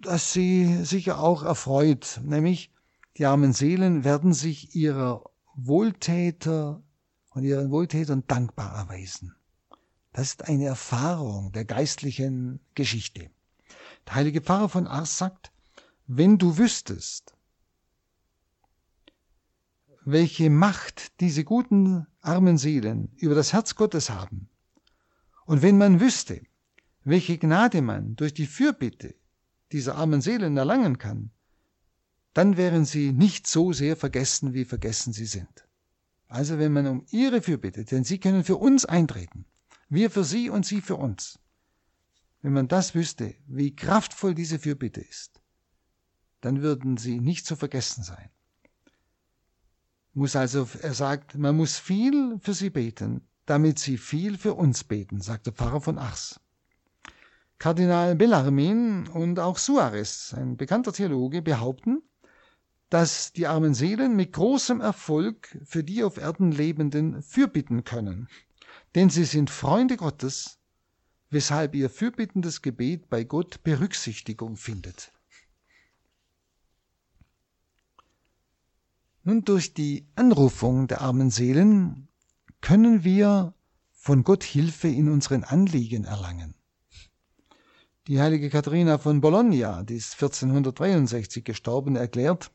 das Sie sicher auch erfreut, nämlich die armen Seelen werden sich ihrer Wohltäter und ihren Wohltätern dankbar erweisen. Das ist eine Erfahrung der geistlichen Geschichte. Der heilige Pfarrer von Ars sagt, wenn du wüsstest, welche Macht diese guten armen Seelen über das Herz Gottes haben, und wenn man wüsste, welche Gnade man durch die Fürbitte dieser armen Seelen erlangen kann, dann wären sie nicht so sehr vergessen, wie vergessen sie sind. Also wenn man um ihre Fürbitte, denn sie können für uns eintreten, wir für sie und sie für uns. Wenn man das wüsste, wie kraftvoll diese Fürbitte ist, dann würden sie nicht zu vergessen sein. Muss also, er sagt, man muss viel für sie beten, damit sie viel für uns beten, sagt der Pfarrer von Ars. Kardinal Bellarmin und auch Suarez, ein bekannter Theologe, behaupten, dass die armen Seelen mit großem Erfolg für die auf Erden Lebenden fürbitten können. Denn sie sind Freunde Gottes, weshalb ihr fürbittendes Gebet bei Gott Berücksichtigung findet. Nun, durch die Anrufung der armen Seelen können wir von Gott Hilfe in unseren Anliegen erlangen. Die heilige Katharina von Bologna, die ist 1463 gestorben, erklärt,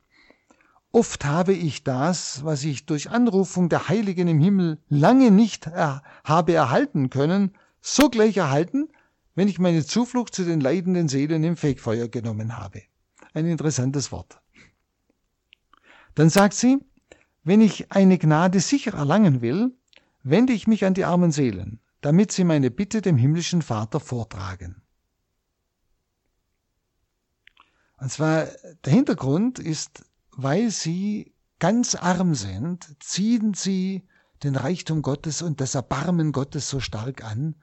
Oft habe ich das, was ich durch Anrufung der Heiligen im Himmel lange nicht er habe erhalten können, sogleich erhalten, wenn ich meine Zuflucht zu den leidenden Seelen im Fegfeuer genommen habe. Ein interessantes Wort. Dann sagt sie, wenn ich eine Gnade sicher erlangen will, wende ich mich an die armen Seelen, damit sie meine Bitte dem himmlischen Vater vortragen. Und zwar der Hintergrund ist weil sie ganz arm sind, ziehen sie den Reichtum Gottes und das Erbarmen Gottes so stark an,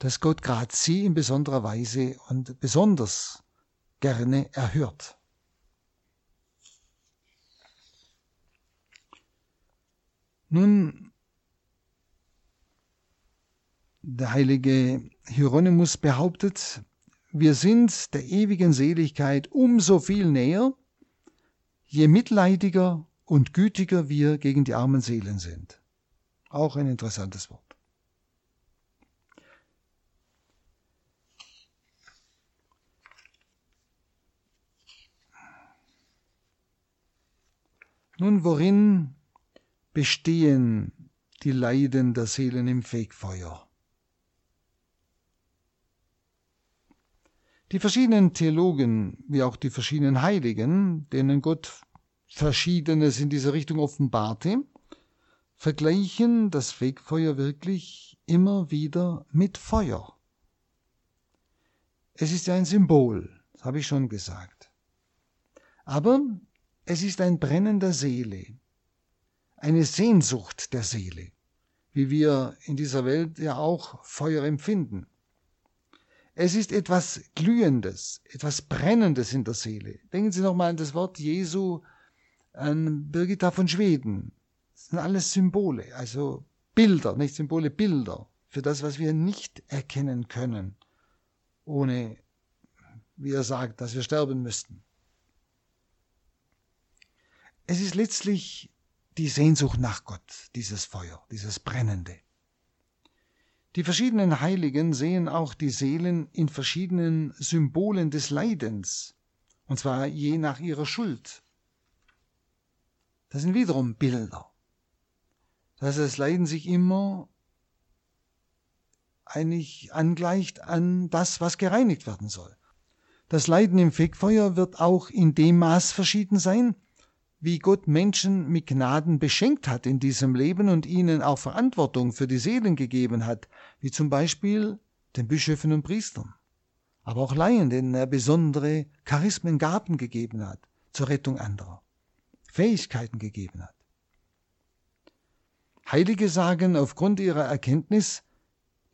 dass Gott gerade sie in besonderer Weise und besonders gerne erhört. Nun, der heilige Hieronymus behauptet, wir sind der ewigen Seligkeit umso viel näher, je mitleidiger und gütiger wir gegen die armen Seelen sind. Auch ein interessantes Wort. Nun, worin bestehen die Leiden der Seelen im Fegfeuer? Die verschiedenen Theologen, wie auch die verschiedenen Heiligen, denen Gott Verschiedenes in dieser Richtung offenbarte, vergleichen das Fegfeuer wirklich immer wieder mit Feuer. Es ist ein Symbol, das habe ich schon gesagt. Aber es ist ein Brennen der Seele, eine Sehnsucht der Seele, wie wir in dieser Welt ja auch Feuer empfinden. Es ist etwas Glühendes, etwas Brennendes in der Seele. Denken Sie nochmal an das Wort Jesu an Birgitta von Schweden. Das sind alles Symbole, also Bilder, nicht Symbole, Bilder für das, was wir nicht erkennen können, ohne, wie er sagt, dass wir sterben müssten. Es ist letztlich die Sehnsucht nach Gott, dieses Feuer, dieses Brennende. Die verschiedenen Heiligen sehen auch die Seelen in verschiedenen Symbolen des Leidens, und zwar je nach ihrer Schuld. Das sind wiederum Bilder. Das heißt, das Leiden sich immer eigentlich angleicht an das, was gereinigt werden soll. Das Leiden im Fegfeuer wird auch in dem Maß verschieden sein, wie Gott Menschen mit Gnaden beschenkt hat in diesem Leben und ihnen auch Verantwortung für die Seelen gegeben hat, wie zum Beispiel den Bischöfen und Priestern, aber auch Laien, denen er besondere Charismen, Gaben gegeben hat, zur Rettung anderer, Fähigkeiten gegeben hat. Heilige sagen aufgrund ihrer Erkenntnis,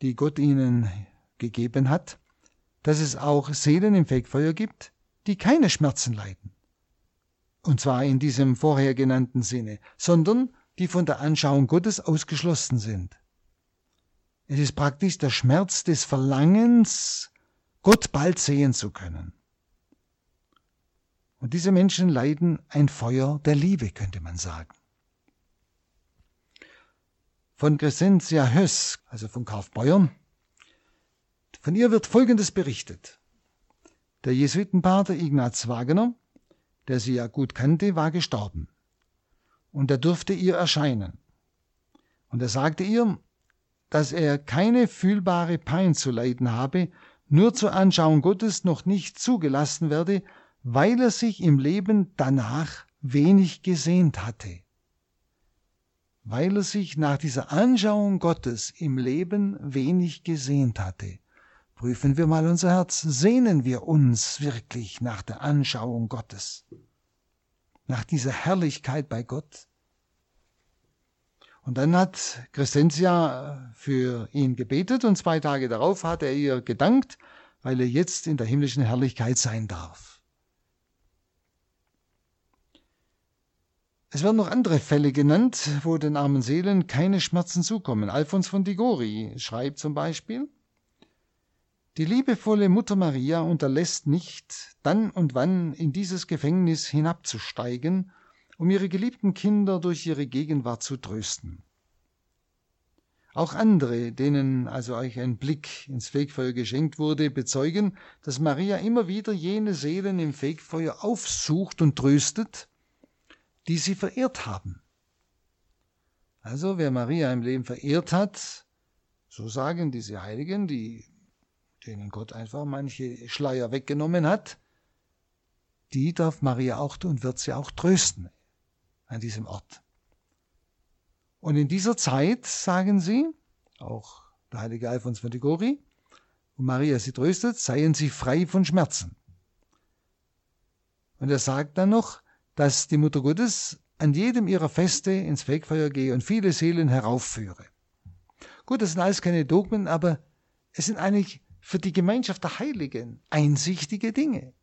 die Gott ihnen gegeben hat, dass es auch Seelen im Fegfeuer gibt, die keine Schmerzen leiden. Und zwar in diesem vorher genannten Sinne, sondern die von der Anschauung Gottes ausgeschlossen sind. Es ist praktisch der Schmerz des Verlangens, Gott bald sehen zu können. Und diese Menschen leiden ein Feuer der Liebe, könnte man sagen. Von Crescentia Höss, also von Kaufbeuern, von ihr wird Folgendes berichtet. Der Jesuitenpater Ignaz Wagner, der sie ja gut kannte, war gestorben. Und er durfte ihr erscheinen. Und er sagte ihr, dass er keine fühlbare Pein zu leiden habe, nur zur Anschauung Gottes noch nicht zugelassen werde, weil er sich im Leben danach wenig gesehnt hatte. Weil er sich nach dieser Anschauung Gottes im Leben wenig gesehnt hatte. Prüfen wir mal unser Herz, sehnen wir uns wirklich nach der Anschauung Gottes, nach dieser Herrlichkeit bei Gott? Und dann hat Crescentia äh, für ihn gebetet und zwei Tage darauf hat er ihr gedankt, weil er jetzt in der himmlischen Herrlichkeit sein darf. Es werden noch andere Fälle genannt, wo den armen Seelen keine Schmerzen zukommen. Alfons von Digori schreibt zum Beispiel, die liebevolle Mutter Maria unterlässt nicht, dann und wann in dieses Gefängnis hinabzusteigen um ihre geliebten Kinder durch ihre Gegenwart zu trösten. Auch andere, denen also euch ein Blick ins Fegfeuer geschenkt wurde, bezeugen, dass Maria immer wieder jene Seelen im Fegfeuer aufsucht und tröstet, die sie verehrt haben. Also wer Maria im Leben verehrt hat, so sagen diese Heiligen, die, denen Gott einfach manche Schleier weggenommen hat, die darf Maria auch tun und wird sie auch trösten an diesem Ort. Und in dieser Zeit, sagen sie, auch der heilige Alphons von Tigori, und Maria sie tröstet, seien sie frei von Schmerzen. Und er sagt dann noch, dass die Mutter Gottes an jedem ihrer Feste ins Fegfeuer gehe und viele Seelen heraufführe. Gut, das sind alles keine Dogmen, aber es sind eigentlich für die Gemeinschaft der Heiligen einsichtige Dinge.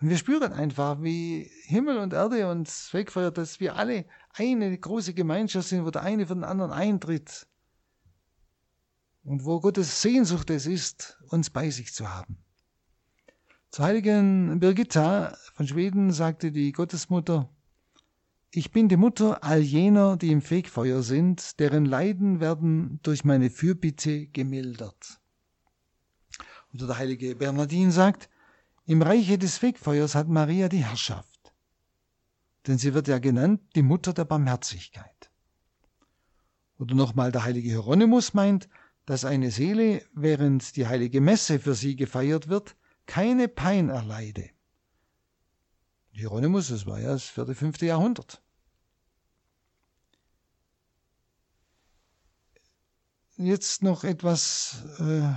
Und wir spüren einfach, wie Himmel und Erde uns wegfeuert, dass wir alle eine große Gemeinschaft sind, wo der eine für den anderen eintritt. Und wo Gottes Sehnsucht es ist, uns bei sich zu haben. Zur heiligen Birgitta von Schweden sagte die Gottesmutter, ich bin die Mutter all jener, die im Fegfeuer sind, deren Leiden werden durch meine Fürbitte gemildert. Oder der heilige Bernardin sagt, im Reiche des Fegfeuers hat Maria die Herrschaft, denn sie wird ja genannt die Mutter der Barmherzigkeit. Oder nochmal der heilige Hieronymus meint, dass eine Seele, während die heilige Messe für sie gefeiert wird, keine Pein erleide. Hieronymus, das war ja das vierte, fünfte Jahrhundert. Jetzt noch etwas äh,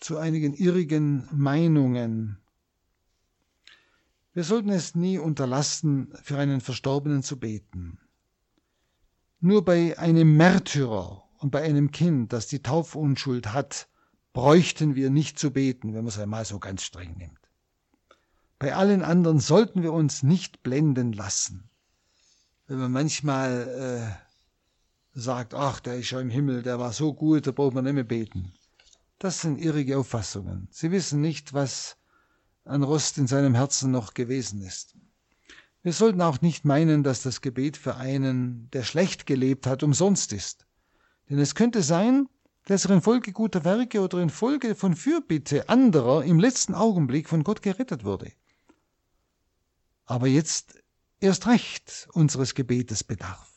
zu einigen irrigen Meinungen. Wir sollten es nie unterlassen, für einen Verstorbenen zu beten. Nur bei einem Märtyrer und bei einem Kind, das die Taufunschuld hat, bräuchten wir nicht zu beten, wenn man es einmal so ganz streng nimmt. Bei allen anderen sollten wir uns nicht blenden lassen. Wenn man manchmal äh, sagt, ach, der ist schon im Himmel, der war so gut, da braucht man nicht mehr beten. Das sind irrige Auffassungen. Sie wissen nicht, was an Rost in seinem Herzen noch gewesen ist. Wir sollten auch nicht meinen, dass das Gebet für einen, der schlecht gelebt hat, umsonst ist. Denn es könnte sein, dass er infolge guter Werke oder infolge von Fürbitte anderer im letzten Augenblick von Gott gerettet wurde. Aber jetzt erst recht unseres Gebetes bedarf.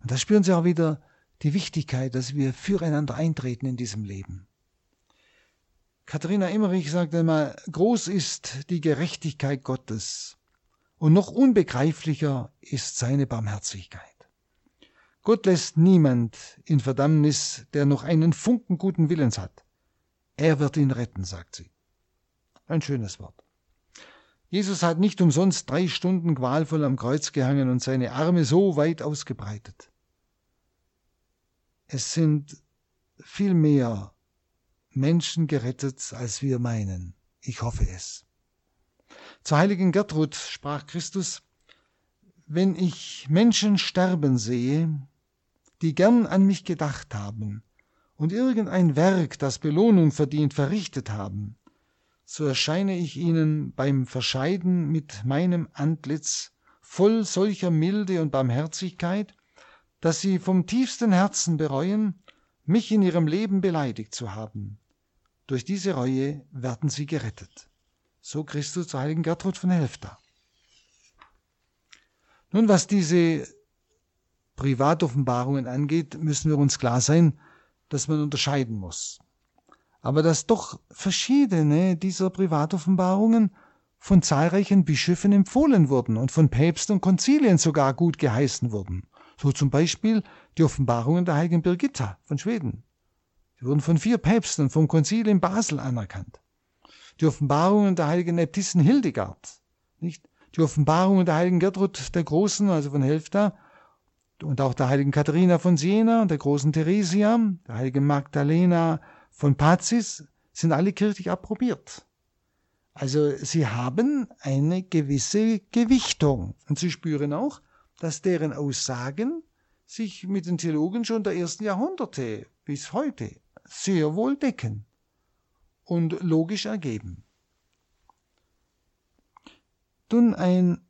Und da spüren Sie auch wieder die Wichtigkeit, dass wir füreinander eintreten in diesem Leben. Katharina Emmerich sagt einmal, groß ist die Gerechtigkeit Gottes und noch unbegreiflicher ist seine Barmherzigkeit. Gott lässt niemand in Verdammnis, der noch einen Funken guten Willens hat. Er wird ihn retten, sagt sie. Ein schönes Wort. Jesus hat nicht umsonst drei Stunden qualvoll am Kreuz gehangen und seine Arme so weit ausgebreitet. Es sind viel mehr Menschen gerettet, als wir meinen. Ich hoffe es. Zur heiligen Gertrud sprach Christus, wenn ich Menschen sterben sehe, die gern an mich gedacht haben und irgendein Werk, das Belohnung verdient, verrichtet haben, so erscheine ich ihnen beim Verscheiden mit meinem Antlitz voll solcher Milde und Barmherzigkeit, dass sie vom tiefsten Herzen bereuen, mich in ihrem Leben beleidigt zu haben. Durch diese Reue werden sie gerettet. So Christus zur heiligen Gertrud von Helfta. Nun, was diese Privatoffenbarungen angeht, müssen wir uns klar sein, dass man unterscheiden muss. Aber dass doch verschiedene dieser Privatoffenbarungen von zahlreichen Bischöfen empfohlen wurden und von Päpsten und Konzilien sogar gut geheißen wurden. So zum Beispiel die Offenbarungen der heiligen Birgitta von Schweden. Sie wurden von vier Päpsten vom Konzil in Basel anerkannt. Die Offenbarungen der heiligen Äbtissin Hildegard, nicht? Die Offenbarungen der heiligen Gertrud der Großen, also von Helfta, und auch der heiligen Katharina von Siena, der großen Theresia, der heiligen Magdalena von Pazis, sind alle kirchlich approbiert. Also sie haben eine gewisse Gewichtung. Und sie spüren auch, dass deren Aussagen sich mit den Theologen schon der ersten Jahrhunderte bis heute sehr wohl decken und logisch ergeben. Nun ein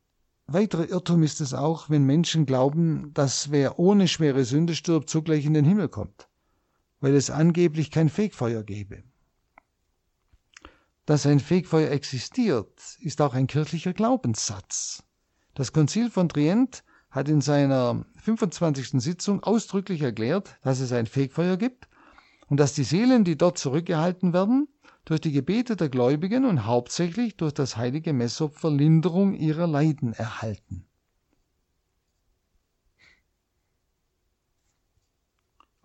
weiterer Irrtum ist es auch, wenn Menschen glauben, dass wer ohne schwere Sünde stirbt, zugleich in den Himmel kommt, weil es angeblich kein Fegfeuer gäbe. Dass ein Fegfeuer existiert, ist auch ein kirchlicher Glaubenssatz. Das Konzil von Trient hat in seiner 25. Sitzung ausdrücklich erklärt, dass es ein Fegfeuer gibt und dass die Seelen, die dort zurückgehalten werden, durch die Gebete der Gläubigen und hauptsächlich durch das heilige Messopfer Linderung ihrer Leiden erhalten.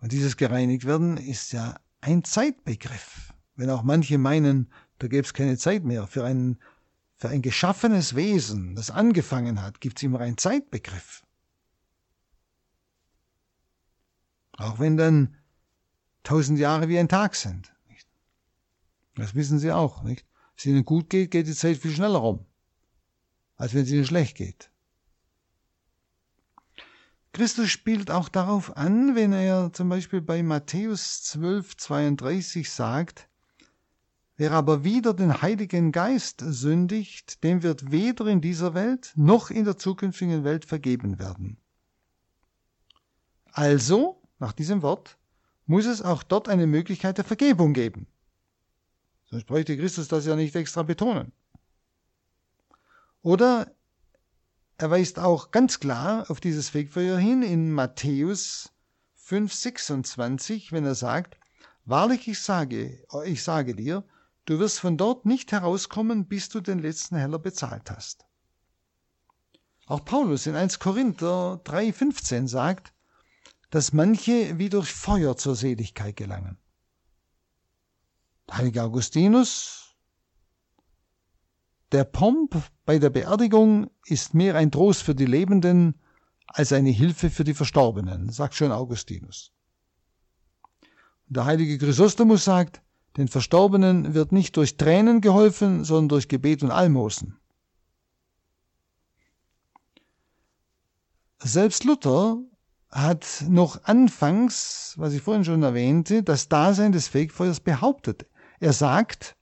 Und dieses gereinigt werden ist ja ein Zeitbegriff. Wenn auch manche meinen, da gäbe es keine Zeit mehr für einen für ein geschaffenes Wesen, das angefangen hat, gibt es immer einen Zeitbegriff. Auch wenn dann tausend Jahre wie ein Tag sind. Das wissen Sie auch. Nicht? Wenn es Ihnen gut geht, geht die Zeit viel schneller rum, als wenn es Ihnen schlecht geht. Christus spielt auch darauf an, wenn er zum Beispiel bei Matthäus 12, 32 sagt, Wer aber wieder den Heiligen Geist sündigt, dem wird weder in dieser Welt noch in der zukünftigen Welt vergeben werden. Also, nach diesem Wort, muss es auch dort eine Möglichkeit der Vergebung geben. Sonst bräuchte Christus das ja nicht extra betonen. Oder er weist auch ganz klar auf dieses Wegfeuer hin in Matthäus 5,26, wenn er sagt, Wahrlich ich sage, ich sage dir, Du wirst von dort nicht herauskommen, bis du den letzten Heller bezahlt hast. Auch Paulus in 1 Korinther 3,15 sagt, dass manche wie durch Feuer zur Seligkeit gelangen. Heiliger Augustinus, der Pomp bei der Beerdigung ist mehr ein Trost für die Lebenden als eine Hilfe für die Verstorbenen, sagt schon Augustinus. der heilige Chrysostomus sagt, den Verstorbenen wird nicht durch Tränen geholfen, sondern durch Gebet und Almosen. Selbst Luther hat noch anfangs, was ich vorhin schon erwähnte, das Dasein des Fegfeuers behauptet. Er sagt,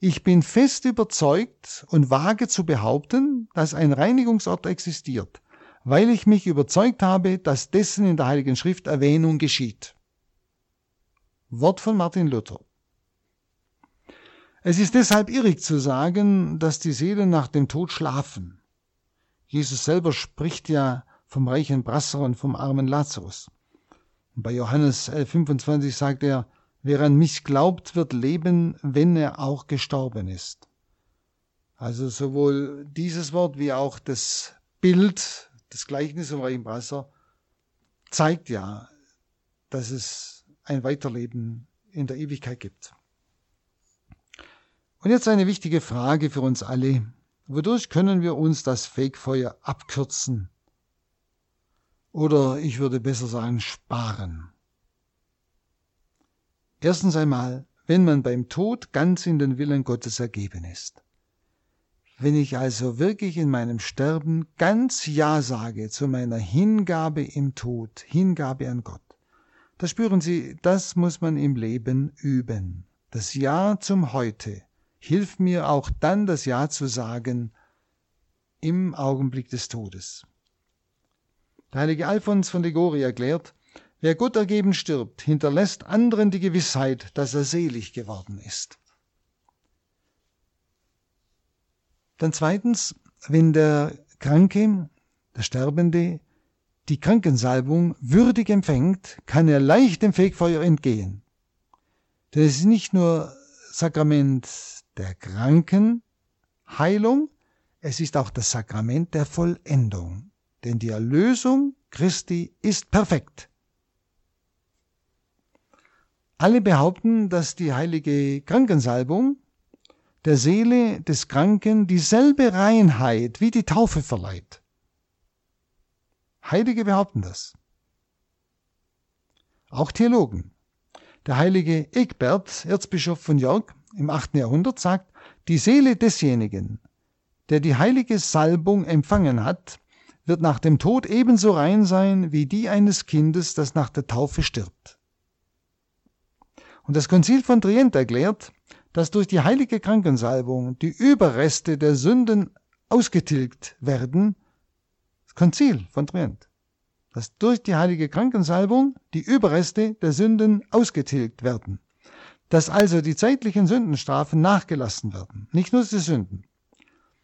ich bin fest überzeugt und wage zu behaupten, dass ein Reinigungsort existiert, weil ich mich überzeugt habe, dass dessen in der Heiligen Schrift Erwähnung geschieht. Wort von Martin Luther. Es ist deshalb irrig zu sagen, dass die Seelen nach dem Tod schlafen. Jesus selber spricht ja vom reichen Brasser und vom armen Lazarus. Bei Johannes 11,25 sagt er, wer an mich glaubt, wird leben, wenn er auch gestorben ist. Also sowohl dieses Wort wie auch das Bild, das Gleichnis vom reichen Brasser, zeigt ja, dass es ein Weiterleben in der Ewigkeit gibt. Und jetzt eine wichtige Frage für uns alle. Wodurch können wir uns das Fegfeuer abkürzen? Oder ich würde besser sagen, sparen. Erstens einmal, wenn man beim Tod ganz in den Willen Gottes ergeben ist. Wenn ich also wirklich in meinem Sterben ganz Ja sage zu meiner Hingabe im Tod, Hingabe an Gott, da spüren Sie, das muss man im Leben üben. Das Ja zum Heute hilft mir auch dann das Ja zu sagen im Augenblick des Todes. Der heilige Alphons von Ligori erklärt, wer Gott ergeben stirbt, hinterlässt anderen die Gewissheit, dass er selig geworden ist. Dann zweitens, wenn der Kranke, der Sterbende, die Krankensalbung würdig empfängt, kann er leicht dem Fegfeuer entgehen. Denn es ist nicht nur Sakrament der Krankenheilung, es ist auch das Sakrament der Vollendung. Denn die Erlösung Christi ist perfekt. Alle behaupten, dass die heilige Krankensalbung der Seele des Kranken dieselbe Reinheit wie die Taufe verleiht. Heilige behaupten das. Auch Theologen. Der heilige Egbert, Erzbischof von York im 8. Jahrhundert, sagt, die Seele desjenigen, der die heilige Salbung empfangen hat, wird nach dem Tod ebenso rein sein wie die eines Kindes, das nach der Taufe stirbt. Und das Konzil von Trient erklärt, dass durch die heilige Krankensalbung die Überreste der Sünden ausgetilgt werden, das Konzil von Trient, dass durch die heilige Krankensalbung die Überreste der Sünden ausgetilgt werden, dass also die zeitlichen Sündenstrafen nachgelassen werden, nicht nur die Sünden.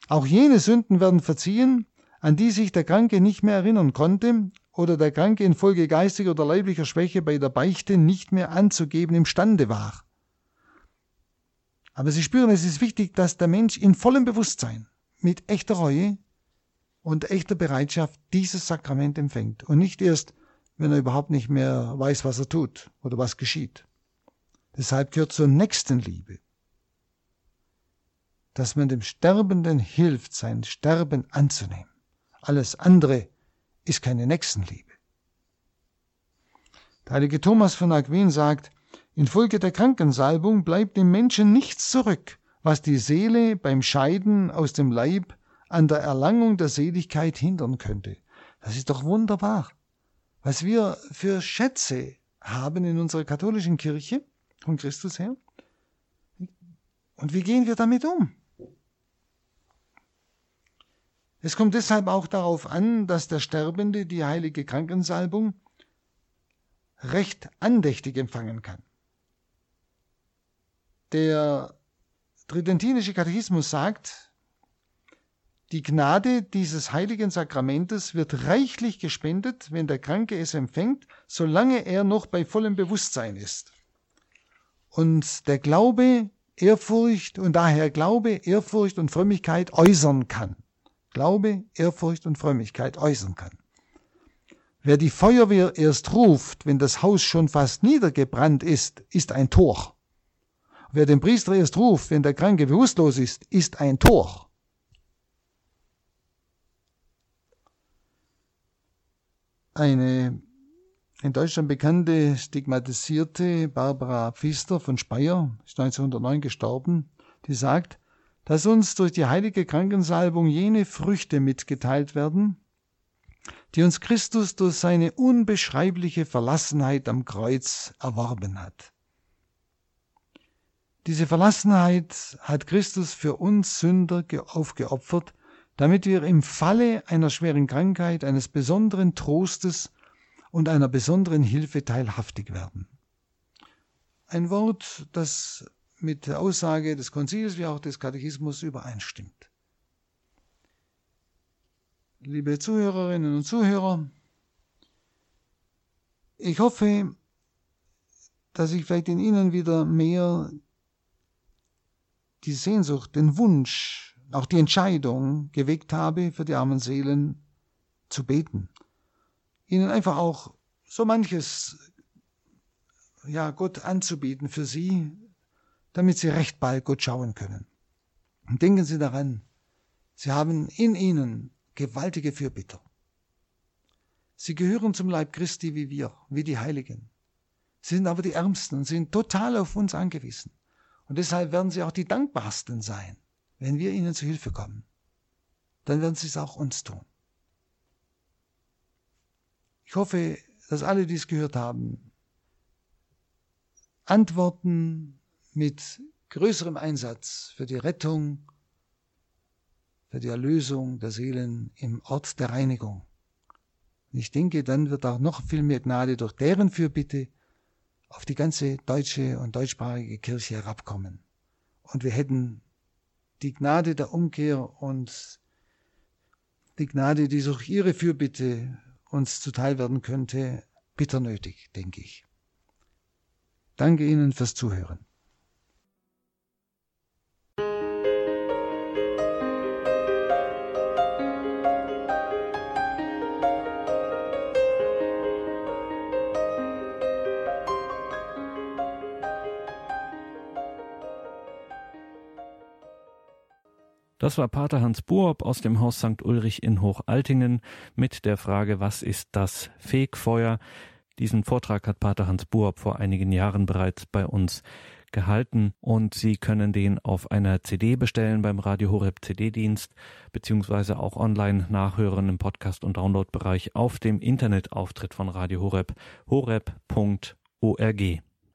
Auch jene Sünden werden verziehen, an die sich der Kranke nicht mehr erinnern konnte oder der Kranke infolge geistiger oder leiblicher Schwäche bei der Beichte nicht mehr anzugeben imstande war. Aber Sie spüren, es ist wichtig, dass der Mensch in vollem Bewusstsein, mit echter Reue und echter Bereitschaft dieses Sakrament empfängt und nicht erst, wenn er überhaupt nicht mehr weiß, was er tut oder was geschieht. Deshalb gehört zur Nächstenliebe, dass man dem Sterbenden hilft, sein Sterben anzunehmen. Alles andere ist keine Nächstenliebe. Der heilige Thomas von Aquin sagt, Infolge der Krankensalbung bleibt dem Menschen nichts zurück, was die Seele beim Scheiden aus dem Leib an der Erlangung der Seligkeit hindern könnte. Das ist doch wunderbar. Was wir für Schätze haben in unserer katholischen Kirche von Christus her. Und wie gehen wir damit um? Es kommt deshalb auch darauf an, dass der Sterbende die heilige Krankensalbung recht andächtig empfangen kann. Der tridentinische Katechismus sagt, die Gnade dieses heiligen Sakramentes wird reichlich gespendet, wenn der Kranke es empfängt, solange er noch bei vollem Bewusstsein ist. Und der Glaube, Ehrfurcht und daher Glaube, Ehrfurcht und Frömmigkeit äußern kann. Glaube, Ehrfurcht und Frömmigkeit äußern kann. Wer die Feuerwehr erst ruft, wenn das Haus schon fast niedergebrannt ist, ist ein Tor. Wer den Priester erst ruft, wenn der Kranke bewusstlos ist, ist ein Tor. Eine in Deutschland bekannte stigmatisierte Barbara Pfister von Speyer, ist 1909 gestorben, die sagt, dass uns durch die heilige Krankensalbung jene Früchte mitgeteilt werden, die uns Christus durch seine unbeschreibliche Verlassenheit am Kreuz erworben hat. Diese Verlassenheit hat Christus für uns Sünder aufgeopfert, damit wir im Falle einer schweren Krankheit eines besonderen Trostes und einer besonderen Hilfe teilhaftig werden. Ein Wort, das mit der Aussage des Konzils wie auch des Katechismus übereinstimmt. Liebe Zuhörerinnen und Zuhörer, ich hoffe, dass ich vielleicht in Ihnen wieder mehr die Sehnsucht, den Wunsch, auch die Entscheidung geweckt habe, für die armen Seelen zu beten. Ihnen einfach auch so manches, ja, Gott anzubieten für Sie, damit Sie recht bald Gott schauen können. Und denken Sie daran, Sie haben in ihnen gewaltige Fürbitter. Sie gehören zum Leib Christi wie wir, wie die Heiligen, sind aber die Ärmsten und sind total auf uns angewiesen. Und deshalb werden sie auch die Dankbarsten sein, wenn wir ihnen zu Hilfe kommen. Dann werden sie es auch uns tun. Ich hoffe, dass alle, die es gehört haben, antworten mit größerem Einsatz für die Rettung, für die Erlösung der Seelen im Ort der Reinigung. Und ich denke, dann wird auch noch viel mehr Gnade durch deren Fürbitte auf die ganze deutsche und deutschsprachige Kirche herabkommen. Und wir hätten die Gnade der Umkehr und die Gnade, die durch ihre Fürbitte uns zuteil werden könnte, bitter nötig, denke ich. Danke Ihnen fürs Zuhören. Das war Pater Hans Buob aus dem Haus St. Ulrich in Hochaltingen mit der Frage, was ist das Fegfeuer? Diesen Vortrag hat Pater Hans Buob vor einigen Jahren bereits bei uns gehalten und Sie können den auf einer CD bestellen beim Radio Horeb CD-Dienst beziehungsweise auch online nachhören im Podcast- und Downloadbereich auf dem Internetauftritt von Radio Horeb horeb.org.